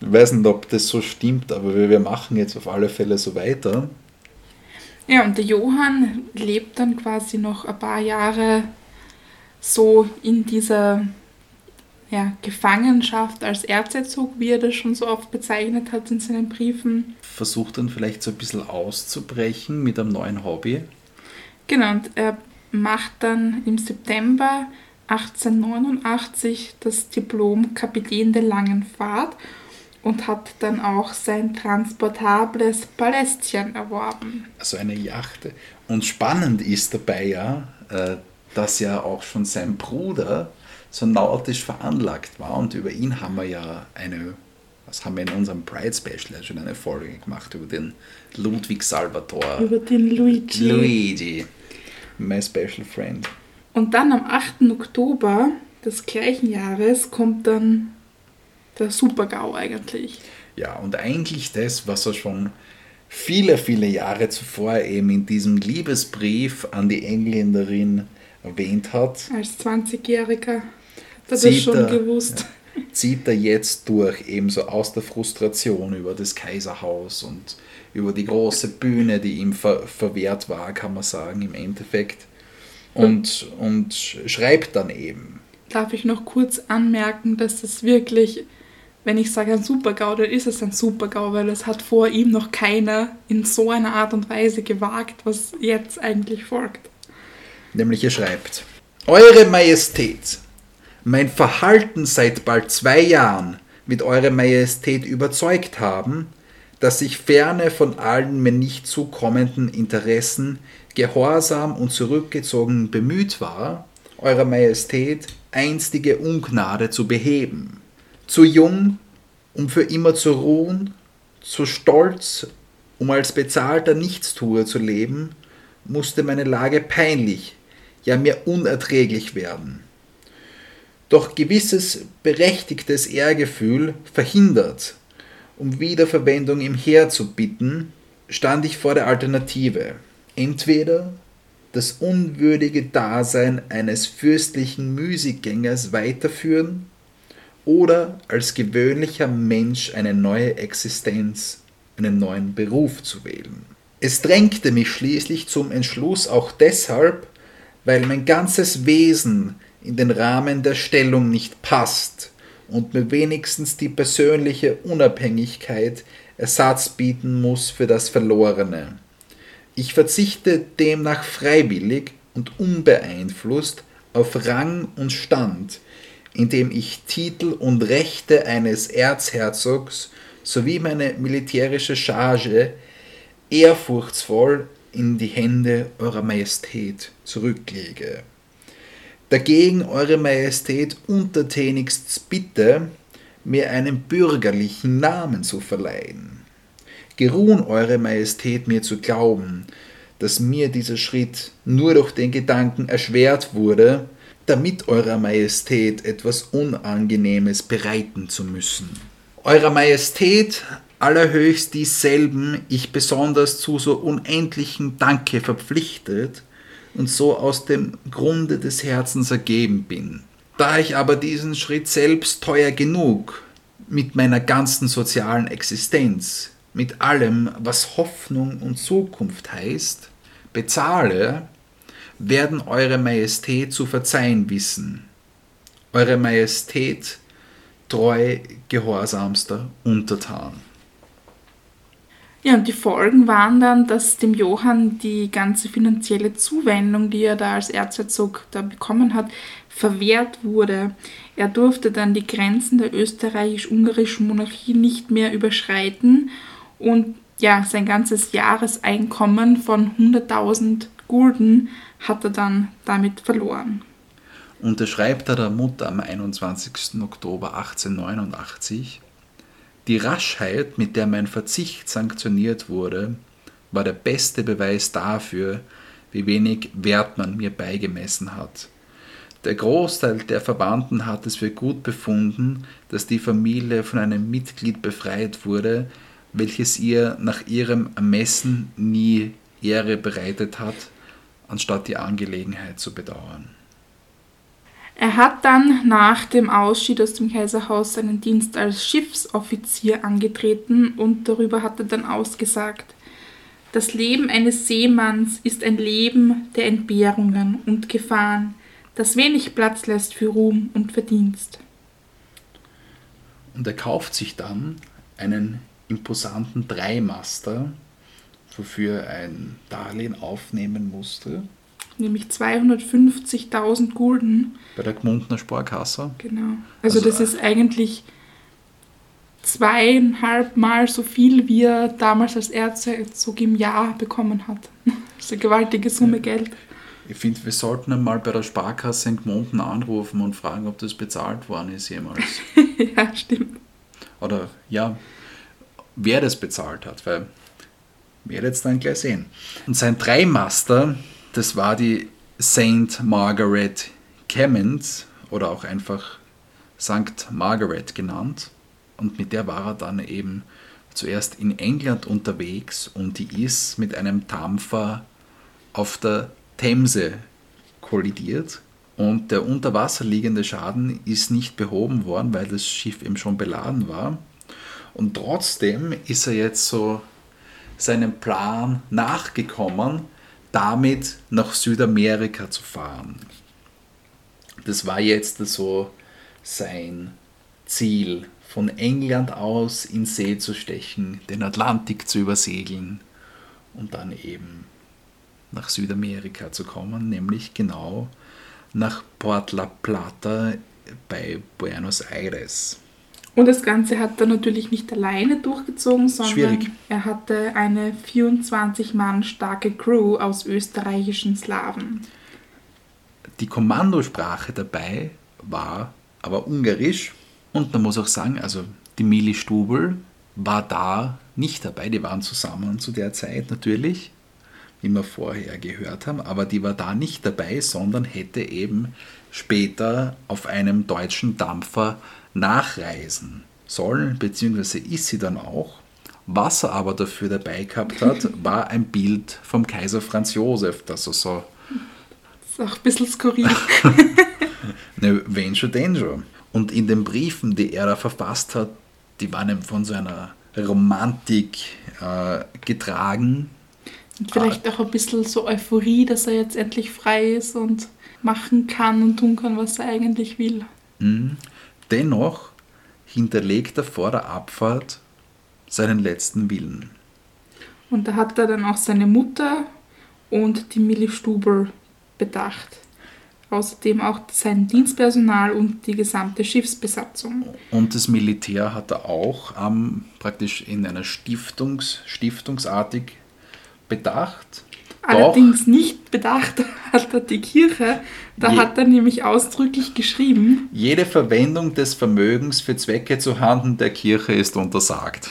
ich weiß nicht, ob das so stimmt, aber wir machen jetzt auf alle Fälle so weiter. Ja, und der Johann lebt dann quasi noch ein paar Jahre so in dieser ja, Gefangenschaft als Erzherzog, wie er das schon so oft bezeichnet hat in seinen Briefen. Versucht dann vielleicht so ein bisschen auszubrechen mit einem neuen Hobby. Genau, und er macht dann im September 1889 das Diplom Kapitän der langen Fahrt und hat dann auch sein transportables Palästchen erworben. Also eine Yacht. Und spannend ist dabei ja, äh, dass ja auch schon sein Bruder so nautisch veranlagt war und über ihn haben wir ja eine, was haben wir in unserem Pride Special schon eine Folge gemacht über den Ludwig Salvatore. Über den Luigi. Luigi, my special friend. Und dann am 8. Oktober des gleichen Jahres kommt dann der Super-GAU eigentlich. Ja, und eigentlich das, was er schon viele, viele Jahre zuvor eben in diesem Liebesbrief an die Engländerin erwähnt hat. Als 20-Jähriger hat er das schon er, gewusst. Ja, zieht er jetzt durch, ebenso aus der Frustration über das Kaiserhaus und über die große Bühne, die ihm ver verwehrt war, kann man sagen, im Endeffekt. Und, und schreibt dann eben. Darf ich noch kurz anmerken, dass es wirklich wenn ich sage ein Super-GAU, dann ist es ein Super-GAU, weil es hat vor ihm noch keiner in so einer Art und Weise gewagt, was jetzt eigentlich folgt. Nämlich er schreibt, Eure Majestät, mein Verhalten seit bald zwei Jahren mit Eure Majestät überzeugt haben, dass ich ferne von allen mir nicht zukommenden Interessen gehorsam und zurückgezogen bemüht war, Eurer Majestät einstige Ungnade zu beheben zu jung, um für immer zu ruhen, zu stolz, um als bezahlter Nichtstuer zu leben, musste meine Lage peinlich, ja mir unerträglich werden. Doch gewisses berechtigtes Ehrgefühl verhindert, um Wiederverwendung im Heer zu bitten, stand ich vor der Alternative. Entweder das unwürdige Dasein eines fürstlichen Müßiggängers weiterführen oder als gewöhnlicher Mensch eine neue Existenz, einen neuen Beruf zu wählen. Es drängte mich schließlich zum Entschluss auch deshalb, weil mein ganzes Wesen in den Rahmen der Stellung nicht passt und mir wenigstens die persönliche Unabhängigkeit Ersatz bieten muss für das Verlorene. Ich verzichte demnach freiwillig und unbeeinflusst auf Rang und Stand, indem ich Titel und Rechte eines Erzherzogs sowie meine militärische Charge ehrfurchtsvoll in die Hände Eurer Majestät zurücklege. Dagegen Eure Majestät untertänigst bitte, mir einen bürgerlichen Namen zu verleihen. Geruhen Eure Majestät mir zu glauben, dass mir dieser Schritt nur durch den Gedanken erschwert wurde, damit Eurer Majestät etwas Unangenehmes bereiten zu müssen. Eurer Majestät allerhöchst dieselben ich besonders zu so unendlichen Danke verpflichtet und so aus dem Grunde des Herzens ergeben bin. Da ich aber diesen Schritt selbst teuer genug mit meiner ganzen sozialen Existenz, mit allem, was Hoffnung und Zukunft heißt, bezahle, werden Eure Majestät zu verzeihen wissen. Eure Majestät, treu gehorsamster Untertan. Ja, und die Folgen waren dann, dass dem Johann die ganze finanzielle Zuwendung, die er da als Erzherzog da bekommen hat, verwehrt wurde. Er durfte dann die Grenzen der österreichisch-ungarischen Monarchie nicht mehr überschreiten und ja, sein ganzes Jahreseinkommen von 100.000 Gulden hat er dann damit verloren. Unterschreibt er der Mutter am 21. Oktober 1889, die Raschheit, mit der mein Verzicht sanktioniert wurde, war der beste Beweis dafür, wie wenig Wert man mir beigemessen hat. Der Großteil der Verwandten hat es für gut befunden, dass die Familie von einem Mitglied befreit wurde, welches ihr nach ihrem Ermessen nie Ehre bereitet hat, anstatt die Angelegenheit zu bedauern. Er hat dann nach dem Ausschied aus dem Kaiserhaus seinen Dienst als Schiffsoffizier angetreten und darüber hat er dann ausgesagt, das Leben eines Seemanns ist ein Leben der Entbehrungen und Gefahren, das wenig Platz lässt für Ruhm und Verdienst. Und er kauft sich dann einen imposanten Dreimaster, wofür er ein Darlehen aufnehmen musste nämlich 250.000 Gulden. Bei der Gmundner Sparkasse? Genau. Also, also das ist eigentlich zweieinhalb Mal so viel, wie er damals als Erzherzog im Jahr bekommen hat. Das ist eine gewaltige Summe ja. Geld. Ich finde, wir sollten einmal bei der Sparkasse in Gmunden anrufen und fragen, ob das bezahlt worden ist jemals. ja, stimmt. Oder ja, wer das bezahlt hat, weil werden jetzt dann gleich sehen. Und sein Dreimaster das war die St. Margaret Clement oder auch einfach St. Margaret genannt. Und mit der war er dann eben zuerst in England unterwegs und die ist mit einem Dampfer auf der Themse kollidiert. Und der unter Wasser liegende Schaden ist nicht behoben worden, weil das Schiff eben schon beladen war. Und trotzdem ist er jetzt so seinem Plan nachgekommen, damit nach Südamerika zu fahren. Das war jetzt so sein Ziel, von England aus in See zu stechen, den Atlantik zu übersegeln und dann eben nach Südamerika zu kommen, nämlich genau nach Port La Plata bei Buenos Aires. Und das Ganze hat er natürlich nicht alleine durchgezogen, sondern Schwierig. er hatte eine 24 Mann starke Crew aus österreichischen Slawen. Die Kommandosprache dabei war aber Ungarisch und man muss auch sagen, also die Mili Stubel war da nicht dabei, die waren zusammen zu der Zeit natürlich, wie wir vorher gehört haben, aber die war da nicht dabei, sondern hätte eben später auf einem deutschen Dampfer nachreisen sollen, beziehungsweise ist sie dann auch. Was er aber dafür dabei gehabt hat, war ein Bild vom Kaiser Franz Josef, das er so. Das ist auch ein bisschen skurril. ne, wenn schon, denn schon. Und in den Briefen, die er da verfasst hat, die waren eben von so einer Romantik äh, getragen. Und vielleicht auch ein bisschen so Euphorie, dass er jetzt endlich frei ist und machen kann und tun kann, was er eigentlich will. Mhm. Dennoch hinterlegt er vor der Abfahrt seinen letzten Willen. Und da hat er dann auch seine Mutter und die Millie Stubel bedacht. außerdem auch sein Dienstpersonal und die gesamte Schiffsbesatzung. Und das Militär hat er auch ähm, praktisch in einer Stiftungs, stiftungsartig bedacht. Allerdings nicht bedacht hat er die Kirche. Da je, hat er nämlich ausdrücklich geschrieben. Jede Verwendung des Vermögens für Zwecke zu Handen der Kirche ist untersagt.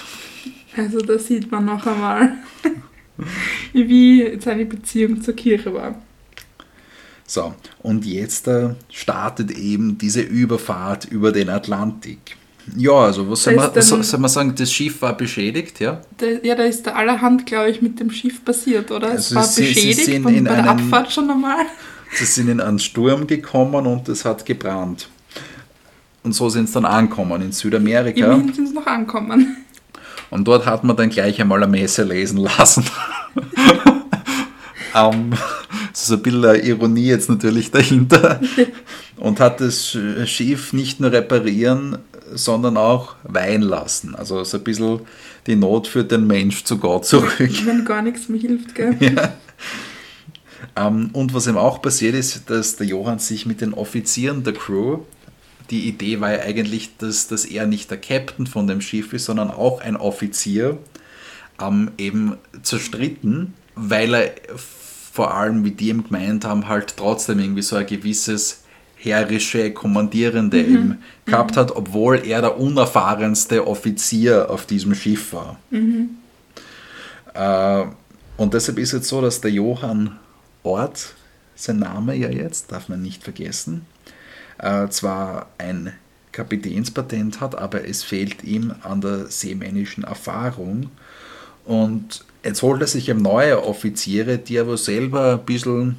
Also da sieht man noch einmal, wie seine Beziehung zur Kirche war. So, und jetzt äh, startet eben diese Überfahrt über den Atlantik. Ja, also was soll man, soll, soll man, sagen, das Schiff war beschädigt, ja? Da, ja, da ist allerhand, glaube ich, mit dem Schiff passiert, oder? Also es war sie, beschädigt sie sind in bei der Abfahrt schon einmal. Sie sind in einen Sturm gekommen und es hat gebrannt. Und so sind sie dann angekommen in Südamerika. Immerhin sind sie noch angekommen. Und dort hat man dann gleich einmal eine Messe lesen lassen. um, das ist ein bisschen Ironie jetzt natürlich dahinter. Und hat das Schiff nicht nur reparieren, sondern auch weihen lassen. Also so ein bisschen die Not für den Mensch zu Gott zurück. Wenn gar nichts mehr hilft, gell? Ja. Um, und was ihm auch passiert ist, dass der Johann sich mit den Offizieren der Crew, die Idee war ja eigentlich, dass, dass er nicht der Captain von dem Schiff ist, sondern auch ein Offizier, um, eben zerstritten, weil er vor allem, wie die ihm gemeint haben, halt trotzdem irgendwie so ein gewisses herrische Kommandierende mhm. eben gehabt mhm. hat, obwohl er der unerfahrenste Offizier auf diesem Schiff war. Mhm. Äh, und deshalb ist es so, dass der Johann Ort, sein Name ja jetzt, darf man nicht vergessen, äh, zwar ein Kapitänspatent hat, aber es fehlt ihm an der seemännischen Erfahrung. Und jetzt holt er sich eben neue Offiziere, die aber selber ein bisschen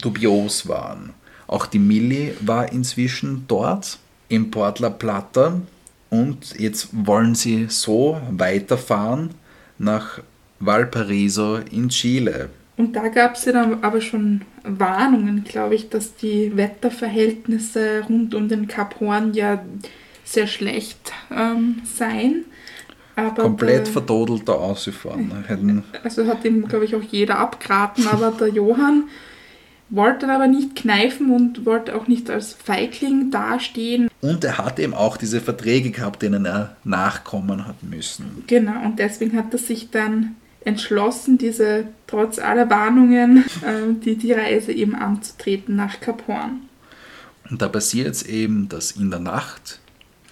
dubios waren. Auch die Milli war inzwischen dort im Port La Plata und jetzt wollen sie so weiterfahren nach Valparaiso in Chile. Und da gab es ja dann aber schon Warnungen, glaube ich, dass die Wetterverhältnisse rund um den Kap Horn ja sehr schlecht ähm, seien. Aber Komplett da ausgefahren. Ne? Also hat ihm, glaube ich, auch jeder abgeraten, aber der Johann wollte aber nicht kneifen und wollte auch nicht als Feigling dastehen. Und er hat eben auch diese Verträge gehabt, denen er nachkommen hat müssen. Genau, und deswegen hat er sich dann entschlossen, diese trotz aller Warnungen, äh, die, die Reise eben anzutreten nach Kap Horn. Und da passiert es eben, dass in der Nacht,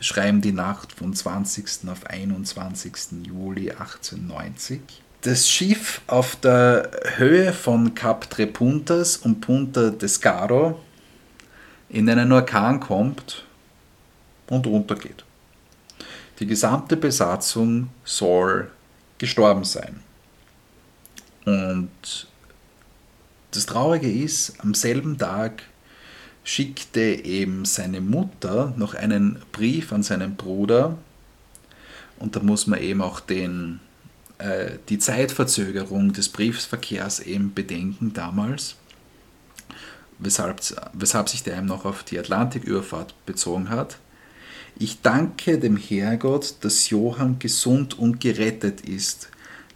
schreiben die Nacht vom 20. auf 21. Juli 1890, das Schiff auf der Höhe von Cap Tre Puntas und Punta Descaro in einen Orkan kommt und runtergeht. Die gesamte Besatzung soll gestorben sein. Und das Traurige ist, am selben Tag schickte eben seine Mutter noch einen Brief an seinen Bruder und da muss man eben auch den äh, die Zeitverzögerung des Briefverkehrs eben bedenken damals, weshalb, weshalb sich der eben noch auf die Atlantiküberfahrt bezogen hat. Ich danke dem Herrgott, dass Johann gesund und gerettet ist,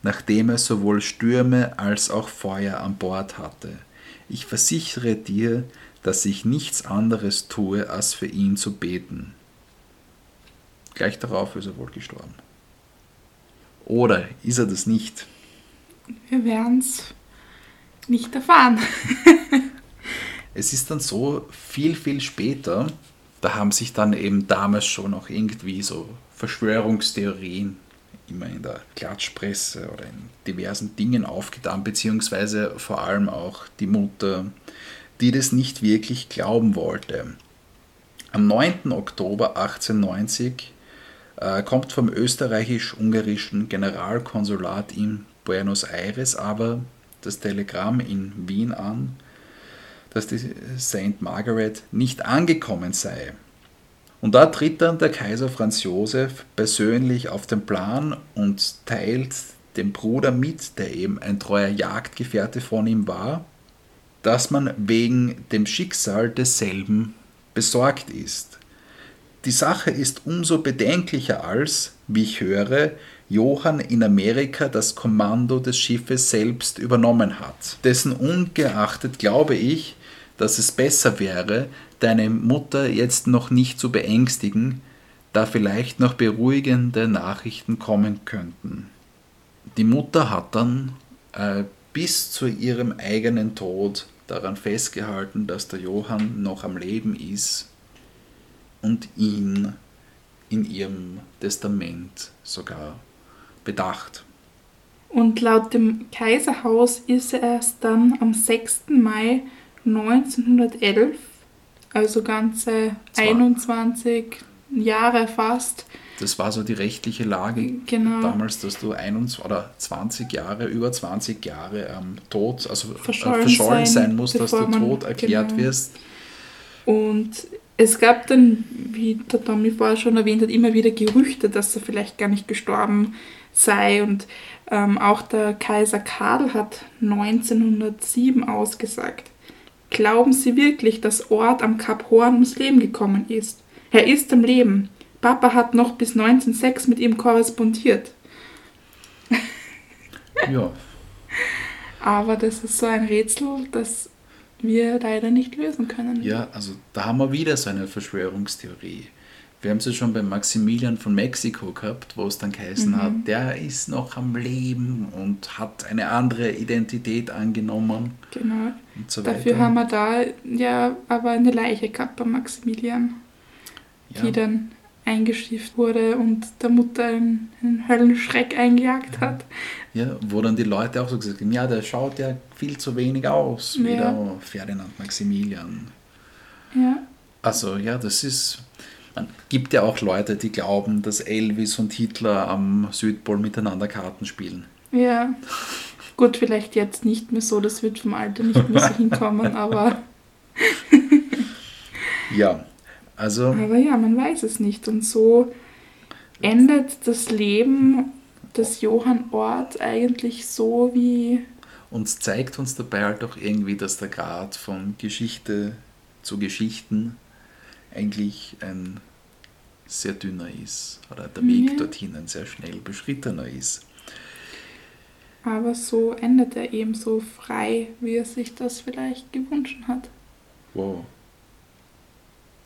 nachdem er sowohl Stürme als auch Feuer an Bord hatte. Ich versichere dir, dass ich nichts anderes tue, als für ihn zu beten. Gleich darauf ist er wohl gestorben. Oder ist er das nicht? Wir werden es nicht erfahren. es ist dann so, viel, viel später, da haben sich dann eben damals schon auch irgendwie so Verschwörungstheorien immer in der Klatschpresse oder in diversen Dingen aufgetan, beziehungsweise vor allem auch die Mutter, die das nicht wirklich glauben wollte. Am 9. Oktober 1890 äh, kommt vom österreichisch-ungarischen Generalkonsulat in Buenos Aires aber das Telegramm in Wien an, dass die St. Margaret nicht angekommen sei. Und da tritt dann der Kaiser Franz Josef persönlich auf den Plan und teilt dem Bruder mit, der eben ein treuer Jagdgefährte von ihm war, dass man wegen dem Schicksal desselben besorgt ist. Die Sache ist umso bedenklicher als, wie ich höre, Johann in Amerika das Kommando des Schiffes selbst übernommen hat. Dessen ungeachtet glaube ich, dass es besser wäre, deine Mutter jetzt noch nicht zu beängstigen, da vielleicht noch beruhigende Nachrichten kommen könnten. Die Mutter hat dann äh, bis zu ihrem eigenen Tod daran festgehalten, dass der Johann noch am Leben ist und ihn in ihrem Testament sogar bedacht. Und laut dem Kaiserhaus ist er erst dann am 6. Mai 1911, also ganze Zwar. 21 Jahre fast, Das war so die rechtliche Lage Genau. damals, dass du 21 oder 20 Jahre, über 20 Jahre am Tod, also äh, Verschollen verschollen, sein, sein musst, dass du tot erklärt genau. wirst. Und es gab dann, wie der Tommy vorher schon erwähnt hat, immer wieder Gerüchte, dass er vielleicht gar nicht gestorben sei. Und ähm, auch der Kaiser Karl hat 1907 ausgesagt. Glauben Sie wirklich, dass Ort am Kap Horn ums Leben gekommen ist? Er ist am Leben. Papa hat noch bis 1906 mit ihm korrespondiert. Ja, Aber das ist so ein Rätsel, das wir leider nicht lösen können. ja, also da haben wir wieder so eine Verschwörungstheorie. Wir haben es ja schon bei Maximilian von Mexiko gehabt, wo es dann geheißen Mhm. hat, der ist noch am Leben und hat eine andere Identität angenommen Genau. so. Dafür haben wir da ja aber eine Leiche gehabt bei Maximilian, die ja. dann eingeschifft wurde und der Mutter einen, einen Höllenschreck eingejagt hat. Ja, wo dann die Leute auch so gesagt haben, ja, der schaut ja viel zu wenig aus, wie Ja. der Ferdinand Maximilian. Ja, Also ja, das ist, man gibt ja auch Leute, die glauben, dass Elvis und Hitler am Südpol miteinander Karten spielen. ja. Gut, vielleicht jetzt nicht mehr so, das wird vom Alter nicht mehr so hinkommen, aber, Ja, also aber ja, man weiß es nicht. Und so endet das Leben des Johann Ort eigentlich so wie uns zeigt uns dabei halt auch irgendwie, dass der Grad von Geschichte zu Geschichten eigentlich ein sehr dünner ist oder der Weg Ja. dorthin ein sehr schnell beschrittener ist. Aber so endet er eben so frei, wie er sich das vielleicht gewünscht hat. Wow.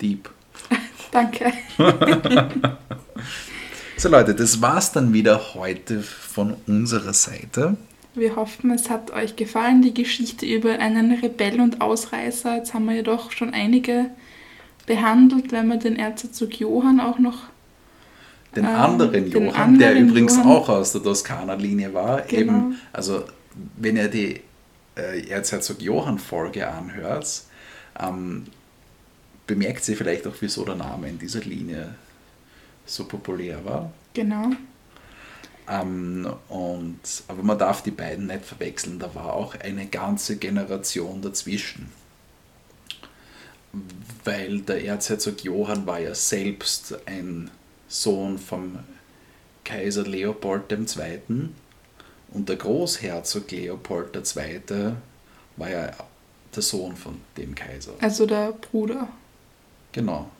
Deep. Danke. So Leute, das war's dann wieder heute von unserer Seite. Wir hoffen, es hat euch gefallen, die Geschichte über einen Rebell und Ausreißer. Jetzt haben wir ja doch schon einige behandelt, wenn wir den Erzherzog Johann auch noch. Den Ähm, anderen den Johann, der anderen übrigens Johann. auch aus der Toskana-Linie war. Genau. Eben, also wenn ihr die äh, Erzherzog Johann-Folge anhört, ähm, bemerkt ihr vielleicht auch, wieso der Name in dieser Linie so populär war. Genau. Ähm, und, aber man darf die beiden nicht verwechseln, da war auch eine ganze Generation dazwischen. Weil der Erzherzog Johann war ja selbst ein Sohn vom Kaiser Leopold II. Und der Großherzog Leopold II. war ja der Sohn von dem Kaiser. Also der Bruder. Genau.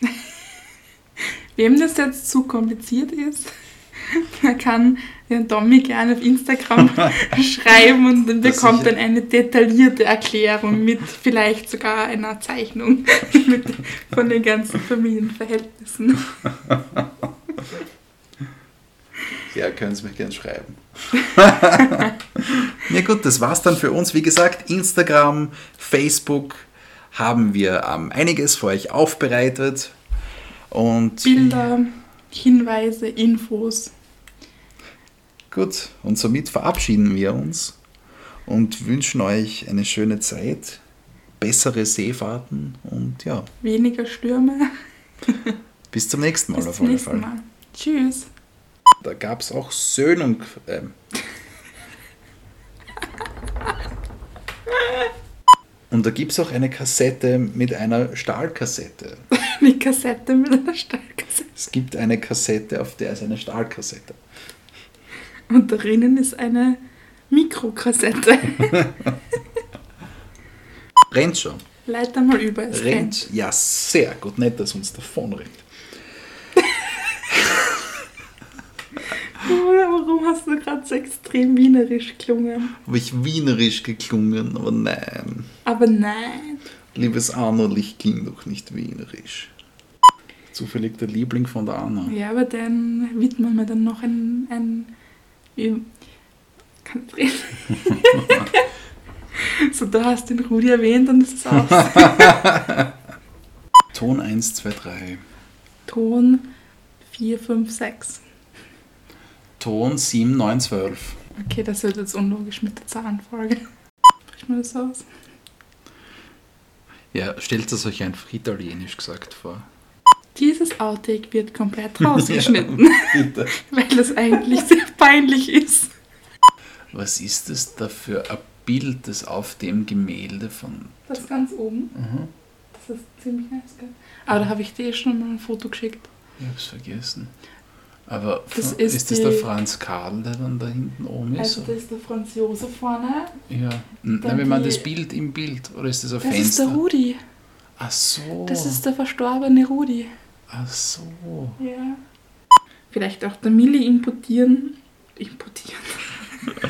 Wem das jetzt zu kompliziert ist, der kann den Tommy gerne auf Instagram schreiben und dann bekommt dann eine detaillierte Erklärung mit vielleicht sogar einer Zeichnung mit, von den ganzen Familienverhältnissen. Ja, können Sie mir gerne schreiben. ja gut, das war's dann für uns. Wie gesagt, Instagram, Facebook haben wir ähm, einiges für euch aufbereitet. Und Bilder, Hinweise, Infos. gut, und somit verabschieden wir uns und wünschen euch eine schöne Zeit, bessere Seefahrten und ja, Weniger Stürme. bis zum nächsten Mal Bis auf zum alle nächsten Fall. Mal. Tschüss. Da gab es auch Söhnung. Ähm. Und da gibt es auch eine Kassette mit einer Stahlkassette. Eine Kassette mit einer Stahlkassette. Es gibt eine Kassette, auf der ist eine Stahlkassette. Und drinnen ist eine Mikrokassette. Rennt schon. Leiter mal über. Es rennt. Rennt. Ja, sehr gut. Nicht, dass uns davon rennt. Warum hast du gerade so extrem wienerisch gelungen? Habe ich wienerisch geklungen, aber nein. Aber nein. Liebes Arnerlich klingt doch nicht wienerisch. Zufällig der Liebling von der Anna. Ja, aber dann widmen wir dann noch ein. ein ich kann nicht reden. so, du hast den Rudi erwähnt und es ist aus. Ton 1, 2, 3. Ton 4, 5, 6. Ton 7, 9, 12. Okay, das wird jetzt unlogisch mit der Zahlenfolge. Sprich mal das aus. Ja, stellt es euch einfach italienisch gesagt vor. Dieses Outtake wird komplett rausgeschnitten, Bitte. weil es eigentlich sehr peinlich ist. Was ist das da für ein Bild, das auf dem Gemälde von. Das ganz oben. Mhm. Das ist ziemlich nice, gell? Aber da habe ich dir schon mal ein Foto geschickt. Ich hab's vergessen. Aber Das ist ist, das der Franz Karl, der dann da hinten oben ist? Also, da ist der Franz Josef vorne. ja. Nein, wenn man das Bild im Bild oder ist das ein Das ist der Fenster? Rudi. Ach so. Das ist der verstorbene Rudi. Ach so. Ja. Vielleicht auch der Milli importieren. Importieren.